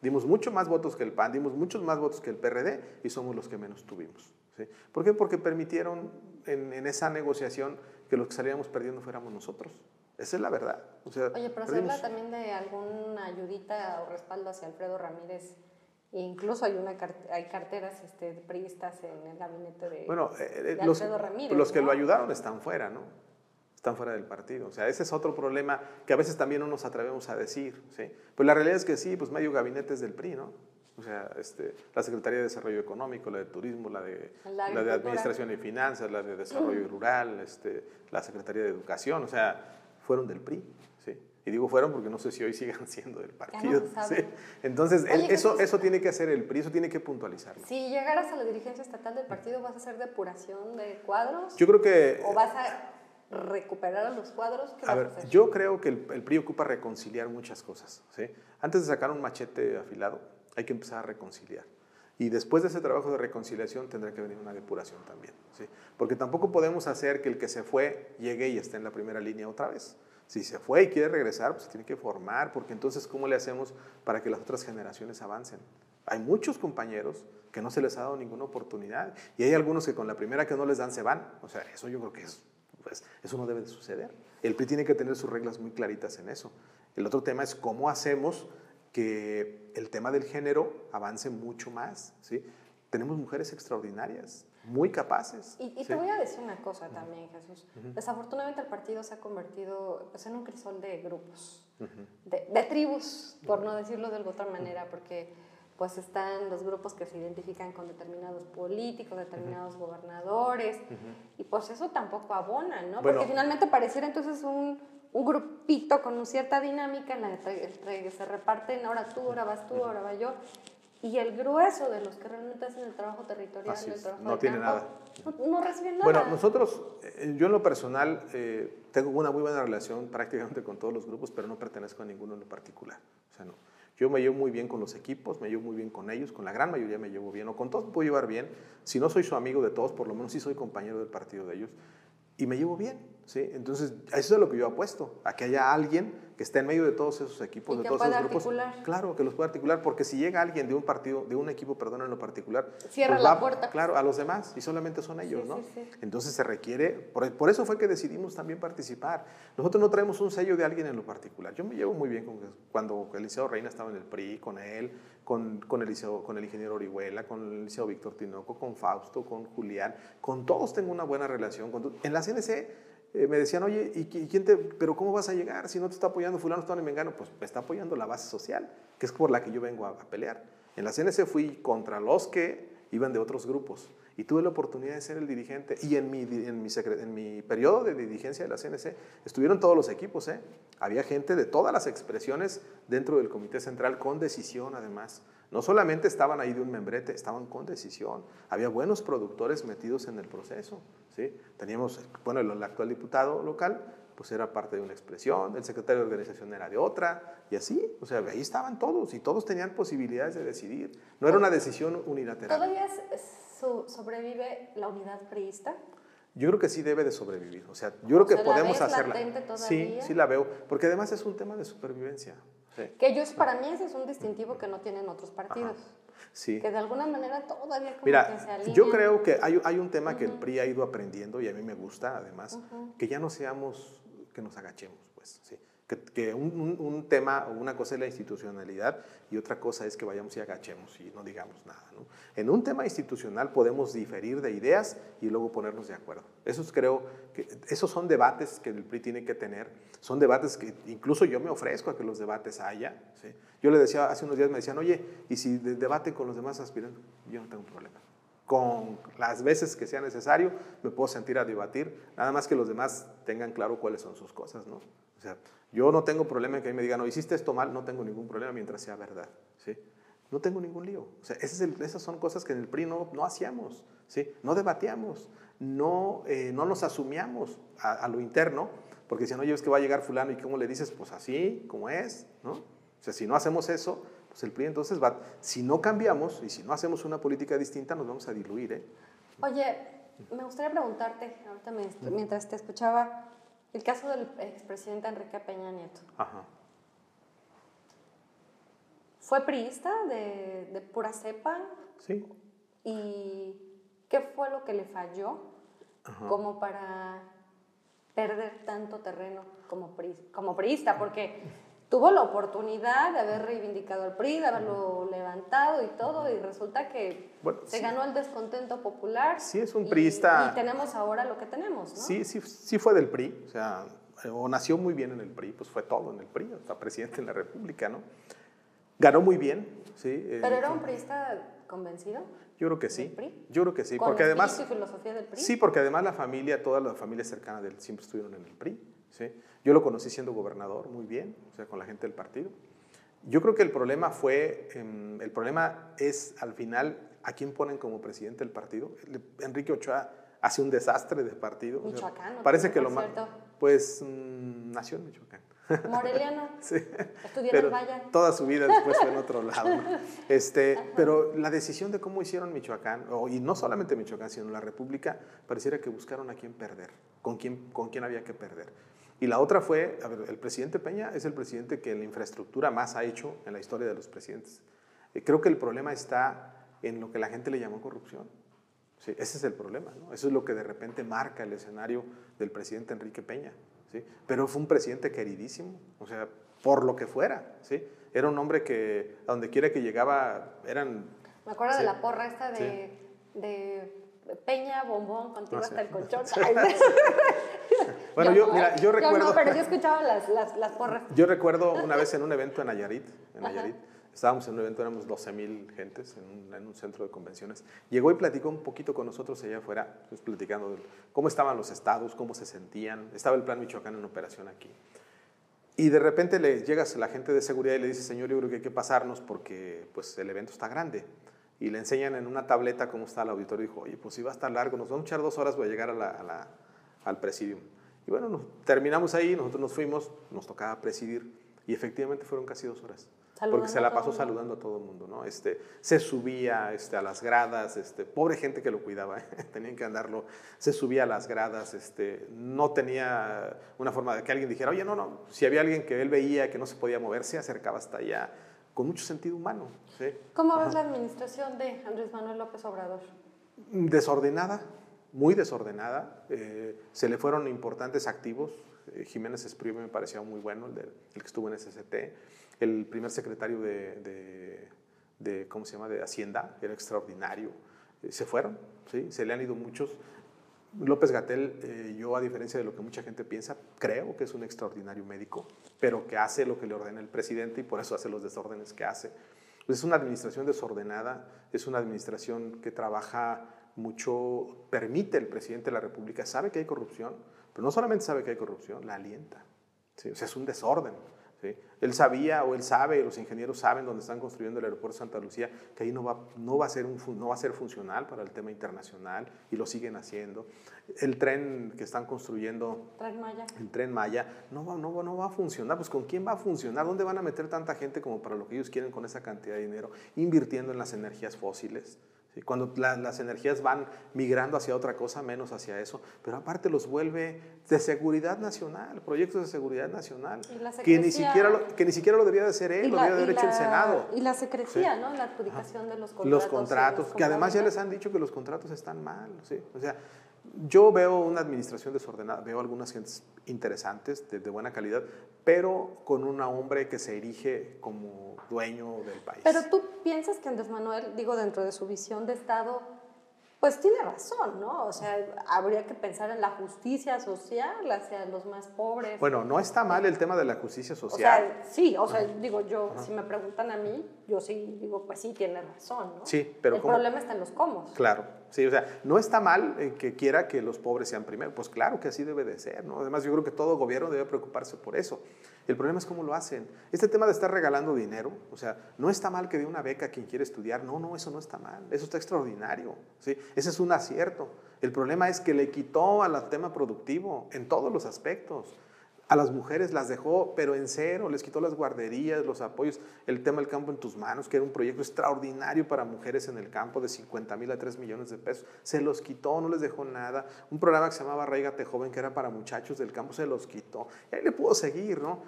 dimos mucho más votos que el PAN, dimos muchos más votos que el PRD y somos los que menos tuvimos. ¿sí? ¿Por qué? Porque permitieron en, en, esa negociación que los que salíamos perdiendo fuéramos nosotros. Esa es la verdad. O sea, Oye, pero se habla también de alguna ayudita o respaldo hacia Alfredo Ramírez. E incluso hay, una, hay carteras este, priistas en el gabinete de, bueno, eh, eh, los, Ramírez. Los que lo ayudaron están fuera, ¿no? Están fuera del partido. O sea, ese es otro problema que a veces también no nos atrevemos a decir, ¿sí? Pues la realidad es que sí, pues medio gabinete es del PRI, ¿no? O sea, este, la Secretaría de Desarrollo Económico, la de Turismo, la de, la, de Administración y Finanzas, la de Desarrollo Rural, este, la Secretaría de Educación, o sea, fueron del PRI, ¿sí? Y digo fueron porque no sé si hoy sigan siendo del partido. ¿sí? Entonces, eso, eso tiene que hacer el PRI, eso tiene que puntualizarlo. Si llegaras a la dirigencia estatal del partido, ¿vas a hacer depuración de cuadros? Yo creo que... ¿O vas a recuperar a los cuadros? a ver, yo creo que el, el, PRI ocupa reconciliar muchas cosas. ¿sí? Antes de sacar un machete afilado, hay que empezar a reconciliar. Y después de ese trabajo de reconciliación tendrá que venir una depuración también. ¿sí? Porque tampoco podemos hacer que el que se fue llegue y esté en la primera línea otra vez. Si se fue y quiere regresar, pues tiene que formar, porque entonces, ¿cómo le hacemos para que las otras generaciones avancen? Hay muchos compañeros que no se les ha dado ninguna oportunidad y hay algunos que con la primera que no les dan se van. O sea, eso yo creo que es pues eso no debe de suceder. El PRI tiene que tener sus reglas muy claritas en eso. El otro tema es cómo hacemos que el tema del género avance mucho más. ¿sí? Tenemos mujeres extraordinarias, muy capaces. Y, te voy a decir una cosa también, Jesús. Desafortunadamente el partido se ha convertido pues, en un crisol de grupos, de, de, tribus, por no decirlo de otra manera, porque pues están los grupos que se identifican con determinados políticos, determinados gobernadores, y pues eso tampoco abona, ¿no? Porque finalmente pareciera entonces un, un grupito con cierta dinámica en la que se reparten, ahora tú, ahora vas tú, ahora va yo, y el grueso de los que realmente hacen el trabajo territorial, el trabajo no tiene nada. No, reciben nada. Bueno, nosotros, eh, yo en lo personal, eh, tengo una muy buena relación prácticamente con todos los grupos, pero no pertenezco a ninguno en lo particular. O sea, no. Yo me llevo muy bien con los equipos, me llevo muy bien con ellos, con la gran mayoría me llevo bien, o con todos me puedo llevar bien. Si no soy su amigo de todos, por lo menos sí soy compañero del partido de ellos. Y me llevo bien, ¿sí? Entonces, eso es lo que yo apuesto, a que haya alguien que esté en medio de todos esos equipos, de todos esos grupos. Articular. Claro, que los pueda articular, porque si llega alguien de un partido, de un equipo, perdón, en lo particular, cierra pues la puerta. Claro, a los demás, y solamente son ellos, ¿no? Entonces se requiere, por, eso fue que decidimos también participar. Nosotros no traemos un sello de alguien en lo particular. Yo me llevo muy bien con cuando Eliseo Reina estaba en el PRI, con él, con, con, el, con el ingeniero Orihuela, con el liceo Víctor Tinoco, con Fausto, con Julián, con todos tengo una buena relación. Con, en la CNC eh, me decían, oye, ¿y quién te, pero cómo vas a llegar si no te está apoyando fulano, está en Mengano? Pues me está apoyando la base social, que es por la que yo vengo a, pelear. En la CNC fui contra los que iban de otros grupos y tuve la oportunidad de ser el dirigente y en mi, en mi, en mi periodo de dirigencia de la CNC estuvieron todos los equipos, ¿eh? había gente de todas las expresiones dentro del comité central con decisión además. No solamente estaban ahí de un membrete, estaban con decisión. Había buenos productores metidos en el proceso. ¿sí? Teníamos, bueno, el, actual diputado local, pues era parte de una expresión, el secretario de organización era de otra, y así, o sea, ahí estaban todos y todos tenían posibilidades de decidir. No era una decisión unilateral. ¿Todavía sobrevive la unidad priista? Yo creo que sí debe de sobrevivir. O sea, yo creo que podemos hacerla. Sí, sí la veo, porque además es un tema de supervivencia. Que ellos, para mí, ese es un distintivo que no tienen otros partidos. Sí. Que de alguna manera todavía como Mira, que se yo creo que hay, hay un tema que el PRI ha ido aprendiendo y a mí me gusta, además, que ya no seamos, que nos agachemos, pues, sí que, un, un, tema o una cosa es la institucionalidad y otra cosa es que vayamos y agachemos y no digamos nada. ¿no? En un tema institucional podemos diferir de ideas y luego ponernos de acuerdo. Esos creo que esos son debates que el PRI tiene que tener. Son debates que incluso yo me ofrezco a que los debates haya. ¿sí? Yo le decía hace unos días, me decían, oye, ¿y si debate con los demás aspirantes? Yo no tengo problema con las veces que sea necesario, me puedo sentir a debatir, nada más que los demás tengan claro cuáles son sus cosas, ¿no? O sea, yo no tengo problema en que me digan, no, hiciste esto mal, no tengo ningún problema mientras sea verdad, ¿sí? No tengo ningún lío. O sea, esas son cosas que en el PRI no, no hacíamos, ¿sí? No debatíamos, no, eh, no nos asumíamos a, a, lo interno, porque si no, oye, es que va a llegar fulano y cómo le dices, pues así, como es, ¿no? O sea, si no hacemos eso, pues el PRI entonces va, si no cambiamos y si no hacemos una política distinta, nos vamos a diluir. ¿eh? Oye, me gustaría preguntarte, ahorita mientras te escuchaba, el caso del expresidente Enrique Peña Nieto. Ajá. ¿Fue priista de, de, pura cepa? Sí. ¿Y qué fue lo que le falló como para perder tanto terreno como, pri, como priista? Porque tuvo la oportunidad de haber reivindicado al PRI, de haberlo levantado y todo, y resulta que se ganó el descontento popular. Sí, es un priista. Y, tenemos ahora lo que tenemos, ¿no? Sí, sí, sí fue del PRI, o sea, o nació muy bien en el PRI, pues fue todo en el PRI, hasta presidente de la República, ¿no? Ganó muy bien, sí. ¿Pero era un priista convencido? Yo creo que sí. Yo creo que sí. porque además, y filosofía del PRI? Sí, porque además la familia, toda la familia cercana de él siempre estuvieron en el PRI. ¿sí? Yo lo conocí siendo gobernador muy bien, o sea, con la gente del partido. Yo creo que el problema fue, em, el problema es al final a quién ponen como presidente del partido. Enrique Ochoa hace un desastre de partido. Michoacán. parece que lo más... Pues mm, nació en Michoacán. Moreliano. sí. Estudió en Valle. Toda su vida después fue en otro lado. Este, pero la decisión de cómo hicieron Michoacán, y no solamente Michoacán, sino la República, pareciera que buscaron a quién perder, con quién, con quién había que perder. Y la otra fue, a ver, el presidente Peña es el presidente que la infraestructura más ha hecho en la historia de los presidentes. Eh, creo que el problema está en lo que la gente le llamó corrupción. Sí, ese es el problema, ¿no? Eso es lo que de repente marca el escenario del presidente Enrique Peña, ¿sí? Pero fue un presidente queridísimo, o sea, por lo que fuera, ¿sí? Era un hombre que a donde quiera que llegaba eran... Me acuerdo de la porra esta de, de Peña, bombón, contigo hasta el colchón. bueno, yo, mira, yo recuerdo... no, pero yo escuchaba las, las, las, porras. Yo recuerdo una vez en un evento en Nayarit, en Nayarit, estábamos en un evento, éramos 12 mil gentes en un, en un, centro de convenciones. Llegó y platicó un poquito con nosotros allá afuera, pues, platicando de cómo estaban los estados, cómo se sentían. Estaba el plan Michoacán en operación aquí. Y de repente le llegas a la gente de seguridad y le dice, señor, yo creo que hay que pasarnos porque pues, el evento está grande y le enseñan en una tableta cómo está el auditorio. Y dijo, oye, pues si va a estar largo, nos vamos a echar dos horas, voy a llegar a la, al presidium. Y bueno, nos, terminamos ahí, nosotros nos fuimos, nos tocaba presidir y efectivamente fueron casi dos horas. porque se la pasó saludando a todo el mundo, ¿no? Este, se subía este, a las gradas, este, pobre gente que lo cuidaba, ¿eh? tenían que andarlo, se subía a las gradas, este, no tenía una forma de que alguien dijera, oye, no, no, si había alguien que él veía que no se podía mover, se acercaba hasta allá con mucho sentido humano. ¿sí? ¿Cómo ves la administración de Andrés Manuel López Obrador? Desordenada, muy desordenada. Eh, se le fueron importantes activos. Eh, Jiménez Espriu me parecía muy bueno, el, el, que estuvo en SCT. El primer secretario de, de, de, ¿cómo se llama?, de Hacienda, era extraordinario. Eh, se fueron, ¿sí? se le han ido muchos. López Gatel, eh, yo a diferencia de lo que mucha gente piensa, creo que es un extraordinario médico, pero que hace lo que le ordena el presidente y por eso hace los desórdenes que hace. Es una administración desordenada, es una administración que trabaja mucho, permite el presidente de la República, sabe que hay corrupción, pero no solamente sabe que hay corrupción, la alienta. ¿sí? O sea, es un desorden. Él sabía o él sabe, los ingenieros saben dónde están construyendo el aeropuerto de Santa Lucía, que ahí no va, no, va a ser un, no va a ser funcional para el tema internacional y lo siguen haciendo. El tren que están construyendo, tren Maya. el tren Maya, no va, no, no va a funcionar. Pues ¿con quién va a funcionar? ¿Dónde van a meter tanta gente como para lo que ellos quieren con esa cantidad de dinero? Invirtiendo en las energías fósiles. Cuando las energías van migrando hacia otra cosa, menos hacia eso, pero aparte los vuelve de seguridad nacional, proyectos de seguridad nacional, que ni, siquiera lo, que ni siquiera lo debía de hacer él, lo debía de haber hecho el Senado. Y la secrecía, ¿no? La adjudicación de los contratos. Los contratos, que además ya les han dicho que los contratos están mal, ¿sí? O sea, yo veo una administración desordenada, veo algunas gentes interesantes, de, de buena calidad, pero con un hombre que se erige como dueño del país. Pero tú piensas que Andrés Manuel, digo, dentro de su visión de Estado, pues tiene razón, ¿no? O sea, habría que pensar en la justicia social hacia los más pobres. Bueno, no está mal el tema de la justicia social. O sea, sí, o sea, digo yo, si me preguntan a mí, yo sí digo, pues sí, tiene razón, ¿no? Sí, pero El problema está en los cómo. Claro, sí, o sea, no está mal eh, que quiera que los pobres sean primero, pues claro que así debe de ser, ¿no? Además, yo creo que todo gobierno debe preocuparse por eso. El problema es cómo lo hacen. Este tema de estar regalando dinero, o sea, no está mal que dé una beca a quien quiere estudiar, no, no, eso no está mal, eso está extraordinario, ¿sí? Ese es un acierto. El problema es que le quitó al tema productivo en todos los aspectos. A las mujeres las dejó, pero en cero, les quitó las guarderías, los apoyos, el tema del campo en tus manos, que era un proyecto extraordinario para mujeres en el campo de 50 mil a 3 millones de pesos, se los quitó, no les dejó nada. Un programa que se llamaba Raigate Joven, que era para muchachos del campo, se los quitó. Y ahí le pudo seguir, ¿no?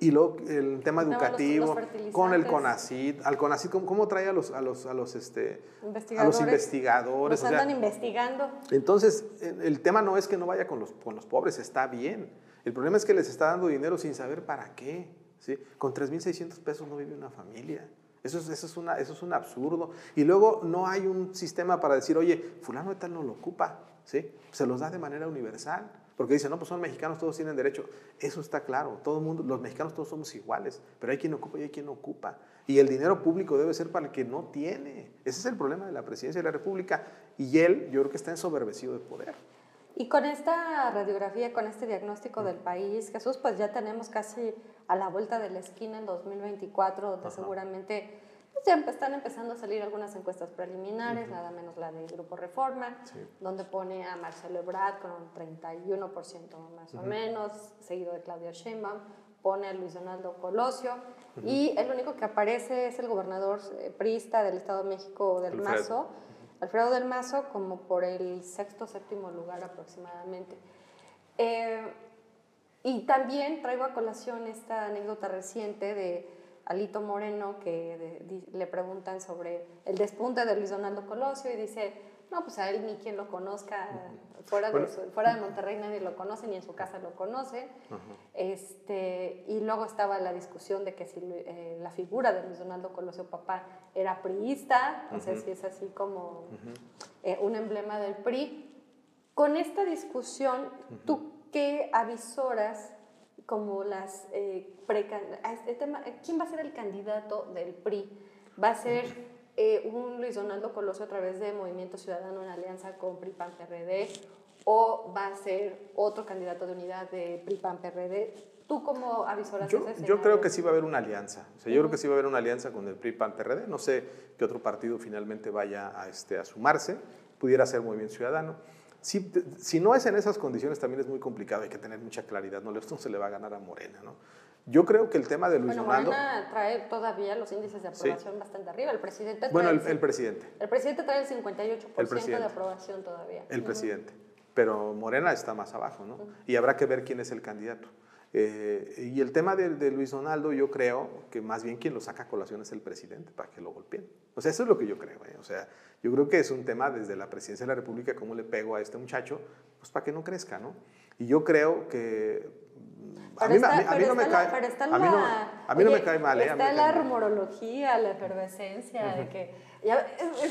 Y luego el tema educativo, con el CONACID, al CONACID, ¿cómo, trae a los, a los, a los, este, a los investigadores? Los andan investigando. Entonces, el tema no es que no vaya con los, con los pobres, está bien el problema es que les está dando dinero sin saber para qué. ¿sí? Con 3.600 pesos no vive una familia. Eso es, eso, es una, eso es un absurdo. Y luego no hay un sistema para decir, oye, fulano de tal no lo ocupa. ¿sí? Se los da de manera universal. Porque dicen, no, pues son mexicanos, todos tienen derecho. Eso está claro. Todo mundo, los mexicanos todos somos iguales. Pero hay quien ocupa y hay quien no ocupa. Y el dinero público debe ser para el que no tiene. Ese es el problema de la presidencia de la República. Y él, yo creo que está ensoberbecido de poder. Y con esta radiografía, con este diagnóstico del país, Jesús, pues ya tenemos casi a la vuelta de la esquina en 2024, donde seguramente pues, ya están empezando a salir algunas encuestas preliminares, nada menos la de Grupo Reforma, donde pone a Marcelo Ebrard con un 31% más o menos, seguido de Claudia Sheinbaum, pone a Luis Donaldo Colosio, y el único que aparece es el gobernador eh, priista del Estado de México, del Mazo, Alfredo del Mazo como por el sexto séptimo lugar aproximadamente. Eh, y también traigo a colación esta anécdota reciente de Alito Moreno que le preguntan sobre el despunte de Luis Donaldo Colosio y dice, no, pues a él ni quien lo conozca, fuera, de, fuera de Monterrey nadie lo conoce, ni en su casa lo conoce. este, y luego estaba la discusión de que si eh, la figura de Luis Donaldo Colosio Papá era priista, no sé si es así como eh, un emblema del PRI. Con esta discusión, ¿tú qué avisoras como las eh, este ¿Quién va a ser el candidato del PRI? ¿Va a ser eh, un Luis Donaldo Colosio a través de Movimiento Ciudadano en alianza con PRI-PAN-PRD o va a ser otro candidato de unidad de PRI-PAN-PRD? ¿Tú cómo avisoras yo, Yo creo que sí va a haber una alianza. O sea, Yo creo que sí va a haber una alianza con el PRI-PAN-PRD. No sé qué otro partido finalmente vaya a, este, a sumarse. Pudiera ser Movimiento Ciudadano. Si, si, no es en esas condiciones también es muy complicado, hay que tener mucha claridad, no, esto no se le va a ganar a Morena, ¿no? Yo creo que el tema de Luis bueno, Donaldo... Morena trae todavía los índices de aprobación bastante arriba. El presidente trae Bueno, el, presidente. El presidente trae el 58% de aprobación todavía. El presidente. Pero Morena está más abajo, ¿no? Y habrá que ver quién es el candidato. Eh, y el tema de, Luis Donaldo, yo creo que más bien quien lo saca a colación es el presidente para que lo golpeen. O sea, eso es lo que yo creo. ¿eh? O sea, yo creo que es un tema desde la presidencia de la República, cómo le pego a este muchacho, pues para que no crezca, ¿no? Y yo creo que a mí, no me cae. A mí no me cae mal. ¿eh? Está la rumorología, la efervescencia, de que. Ya,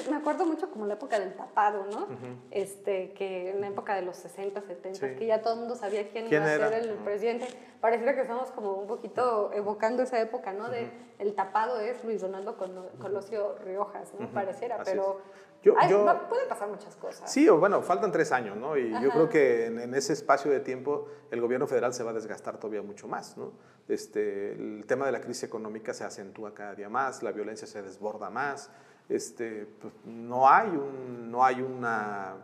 me acuerdo mucho como la época del tapado, ¿no? este, que en la época de los 60, 70, que ya todo el mundo sabía quién, iba a ser el presidente. Pareciera que estamos como un poquito evocando esa época, ¿no? De el tapado es Luis Donaldo Colosio Riojas, ¿no? Pareciera, pero pueden pasar muchas cosas. Sí, o bueno, faltan tres años, ¿no? Y yo creo que en, ese espacio de tiempo el gobierno federal se va a desgastar todavía mucho más, ¿no? Este, el tema de la crisis económica se acentúa cada día más, la violencia se desborda más, este, pues, no hay un, no hay una...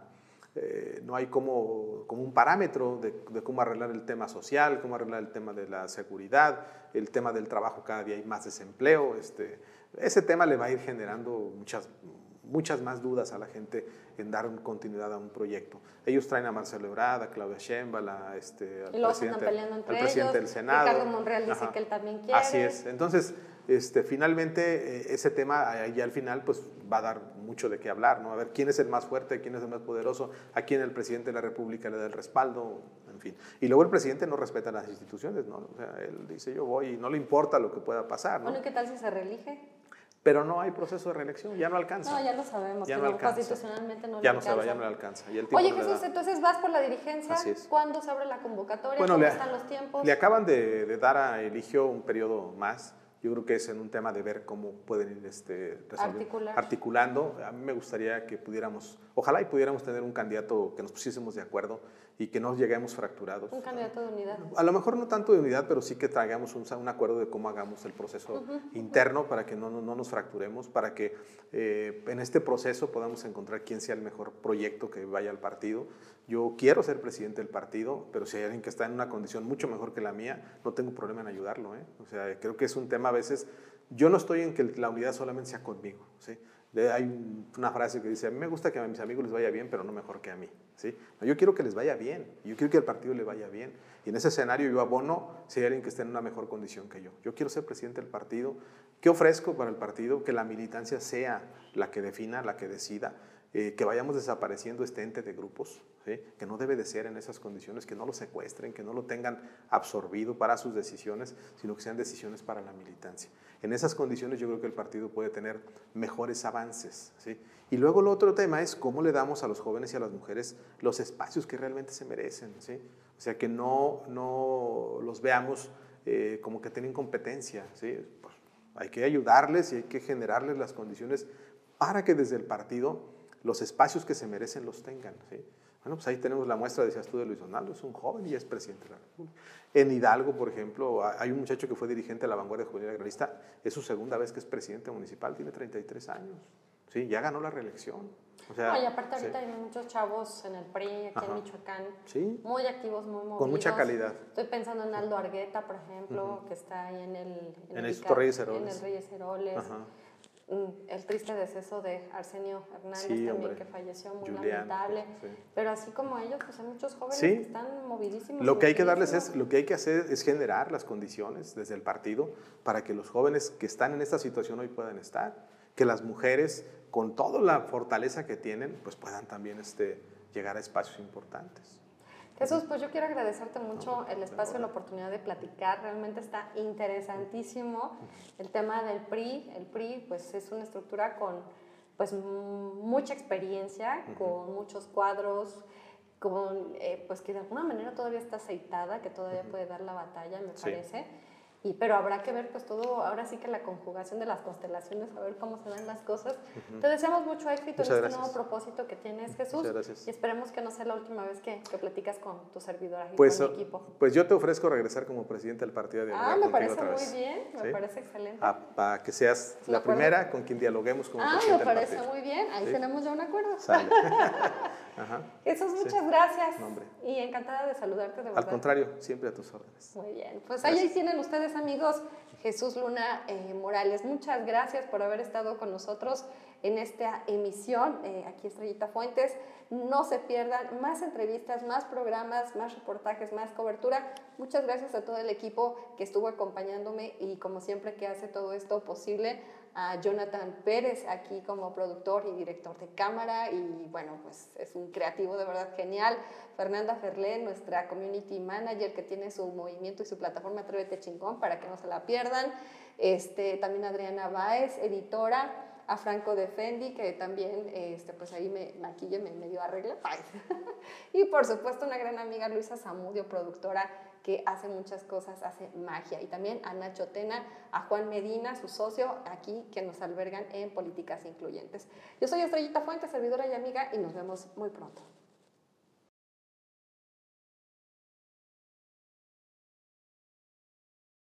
Eh, no hay como, como un parámetro de, de, cómo arreglar el tema social, cómo arreglar el tema de la seguridad, el tema del trabajo, cada día hay más desempleo. Este, ese tema le va a ir generando muchas, muchas más dudas a la gente en dar continuidad a un proyecto. Ellos traen a Marcelo Ebrard, a Claudia Sheinbaum, a este, al, presidente, al presidente del Senado. Ricardo Monreal dice que él también quiere. Así es. Entonces, este, finalmente, eh, ese tema ya al final pues, va a dar mucho de qué hablar, ¿no? A ver quién es el más fuerte, quién es el más poderoso, a quién el presidente de la República le da el respaldo, en fin. Y luego el presidente no respeta las instituciones, ¿no? O sea, él dice yo voy y no le importa lo que pueda pasar, ¿no? Bueno, ¿y qué tal si se reelige? Pero no hay proceso de reelección, ya no alcanza. No, ya lo sabemos, ya no alcanza. constitucionalmente no ya no Se va, ya no le alcanza. Oye Jesús, entonces vas por la dirigencia, ¿cuándo se abre la convocatoria? ¿Cómo están los tiempos? Le acaban de, dar a Eligio un periodo más Yo creo que es en un tema de ver cómo pueden ir este, Articular. articulando. A mí me gustaría que pudiéramos, ojalá y pudiéramos tener un candidato que nos pusiésemos de acuerdo y que no lleguemos fracturados. Un candidato de unidad. A lo mejor no tanto de unidad, pero sí que traigamos un, un acuerdo de cómo hagamos el proceso interno para que no, no, no, nos fracturemos, para que eh, en este proceso podamos encontrar quién sea el mejor proyecto que vaya al partido. Yo quiero ser presidente del partido, pero si hay alguien que está en una condición mucho mejor que la mía, no tengo problema en ayudarlo. ¿eh? O sea, creo que es un tema a veces, yo no estoy en que la unidad solamente sea conmigo. ¿sí? Hay una frase que dice, a mí me gusta que a mis amigos les vaya bien, pero no mejor que a mí. ¿sí? yo quiero que les vaya bien, yo quiero que al partido le vaya bien. Y en ese escenario yo abono si hay alguien que esté en una mejor condición que yo. Yo quiero ser presidente del partido. ¿Qué ofrezco para el partido? Que la militancia sea la que defina, la que decida. Eh, que vayamos desapareciendo este ente de grupos, que no debe de ser en esas condiciones, que no lo secuestren, que no lo tengan absorbido para sus decisiones, sino que sean decisiones para la militancia. En esas condiciones yo creo que el partido puede tener mejores avances. ¿sí? Y luego el otro tema es cómo le damos a los jóvenes y a las mujeres los espacios que realmente se merecen. ¿sí? O sea, que no, no los veamos eh, como que tienen competencia. ¿sí? Pues hay que ayudarles y hay que generarles las condiciones para que desde el partido los espacios que se merecen los tengan. ¿sí? Bueno, pues ahí tenemos la muestra, decías tú, de Luis Donaldo, es un joven y es presidente de la República. En Hidalgo, por ejemplo, hay un muchacho que fue dirigente de la vanguardia juvenil agrarista, es su segunda vez que es presidente municipal, tiene 33 años. Sí, ya ganó la reelección. O sea, y aparte ahorita hay muchos chavos en el PRI, aquí en Michoacán, ¿Sí? muy activos, muy movidos. Con mucha calidad. Estoy pensando en Aldo Argueta, por ejemplo, que está ahí en el... En, el, el Reyes Heroles. En el Reyes Heroles. Mm, el triste deceso de Arsenio Hernández también, que falleció muy lamentable. Pero así como ellos, pues hay muchos jóvenes que están movidísimos. Lo que hay que darles es, lo que hay que hacer es generar las condiciones desde el partido para que los jóvenes que están en esta situación hoy puedan estar, que las mujeres con toda la fortaleza que tienen, pues puedan también este, llegar a espacios importantes. Jesús, pues yo quiero agradecerte mucho el espacio y la oportunidad de platicar. Realmente está interesantísimo el tema del PRI. El PRI pues es una estructura con pues mucha experiencia, con muchos cuadros, con, eh, pues que de alguna manera todavía está aceitada, que todavía puede dar la batalla, me parece. Y, pero habrá que ver pues todo, ahora sí que la conjugación de las constelaciones, a ver cómo se dan las cosas. Te deseamos mucho éxito en este nuevo propósito que tienes, Jesús. Y esperemos que no sea la última vez que, que platicas con tu servidora y pues, con mi equipo. Pues yo te ofrezco regresar como presidente del partido de Ah, me parece muy bien, me parece excelente. Para que seas la primera con quien dialoguemos como ah, presidente Ah, me parece muy bien, ahí tenemos ya un acuerdo. Sale. Ajá. Jesús, muchas gracias. Y encantada de saludarte de verdad. Al contrario, siempre a tus órdenes. Muy bien, pues ahí, ahí tienen ustedes amigos, Jesús Luna eh, Morales, muchas gracias por haber estado con nosotros en esta emisión, eh, aquí Estrellita Fuentes. No se pierdan más entrevistas, más programas, más reportajes, más cobertura. Muchas gracias a todo el equipo que estuvo acompañándome y como siempre que hace todo esto posible a Jonathan Pérez aquí como productor y director de cámara y bueno, pues es un creativo de verdad genial. Fernanda Ferlé, nuestra community manager que tiene su movimiento y su plataforma Atrévete Chingón para que no se la pierdan. Este, también Adriana Báez, editora a Franco Defendi, que también este, pues ahí me maquilla, me, me dio arreglo. y por supuesto una gran amiga Luisa Zamudio, productora que hace muchas cosas, hace magia. Y también a Nacho Tena, a Juan Medina, su socio aquí, que nos albergan en Políticas Incluyentes. Yo soy Estrellita Fuentes, servidora y amiga, y nos vemos muy pronto.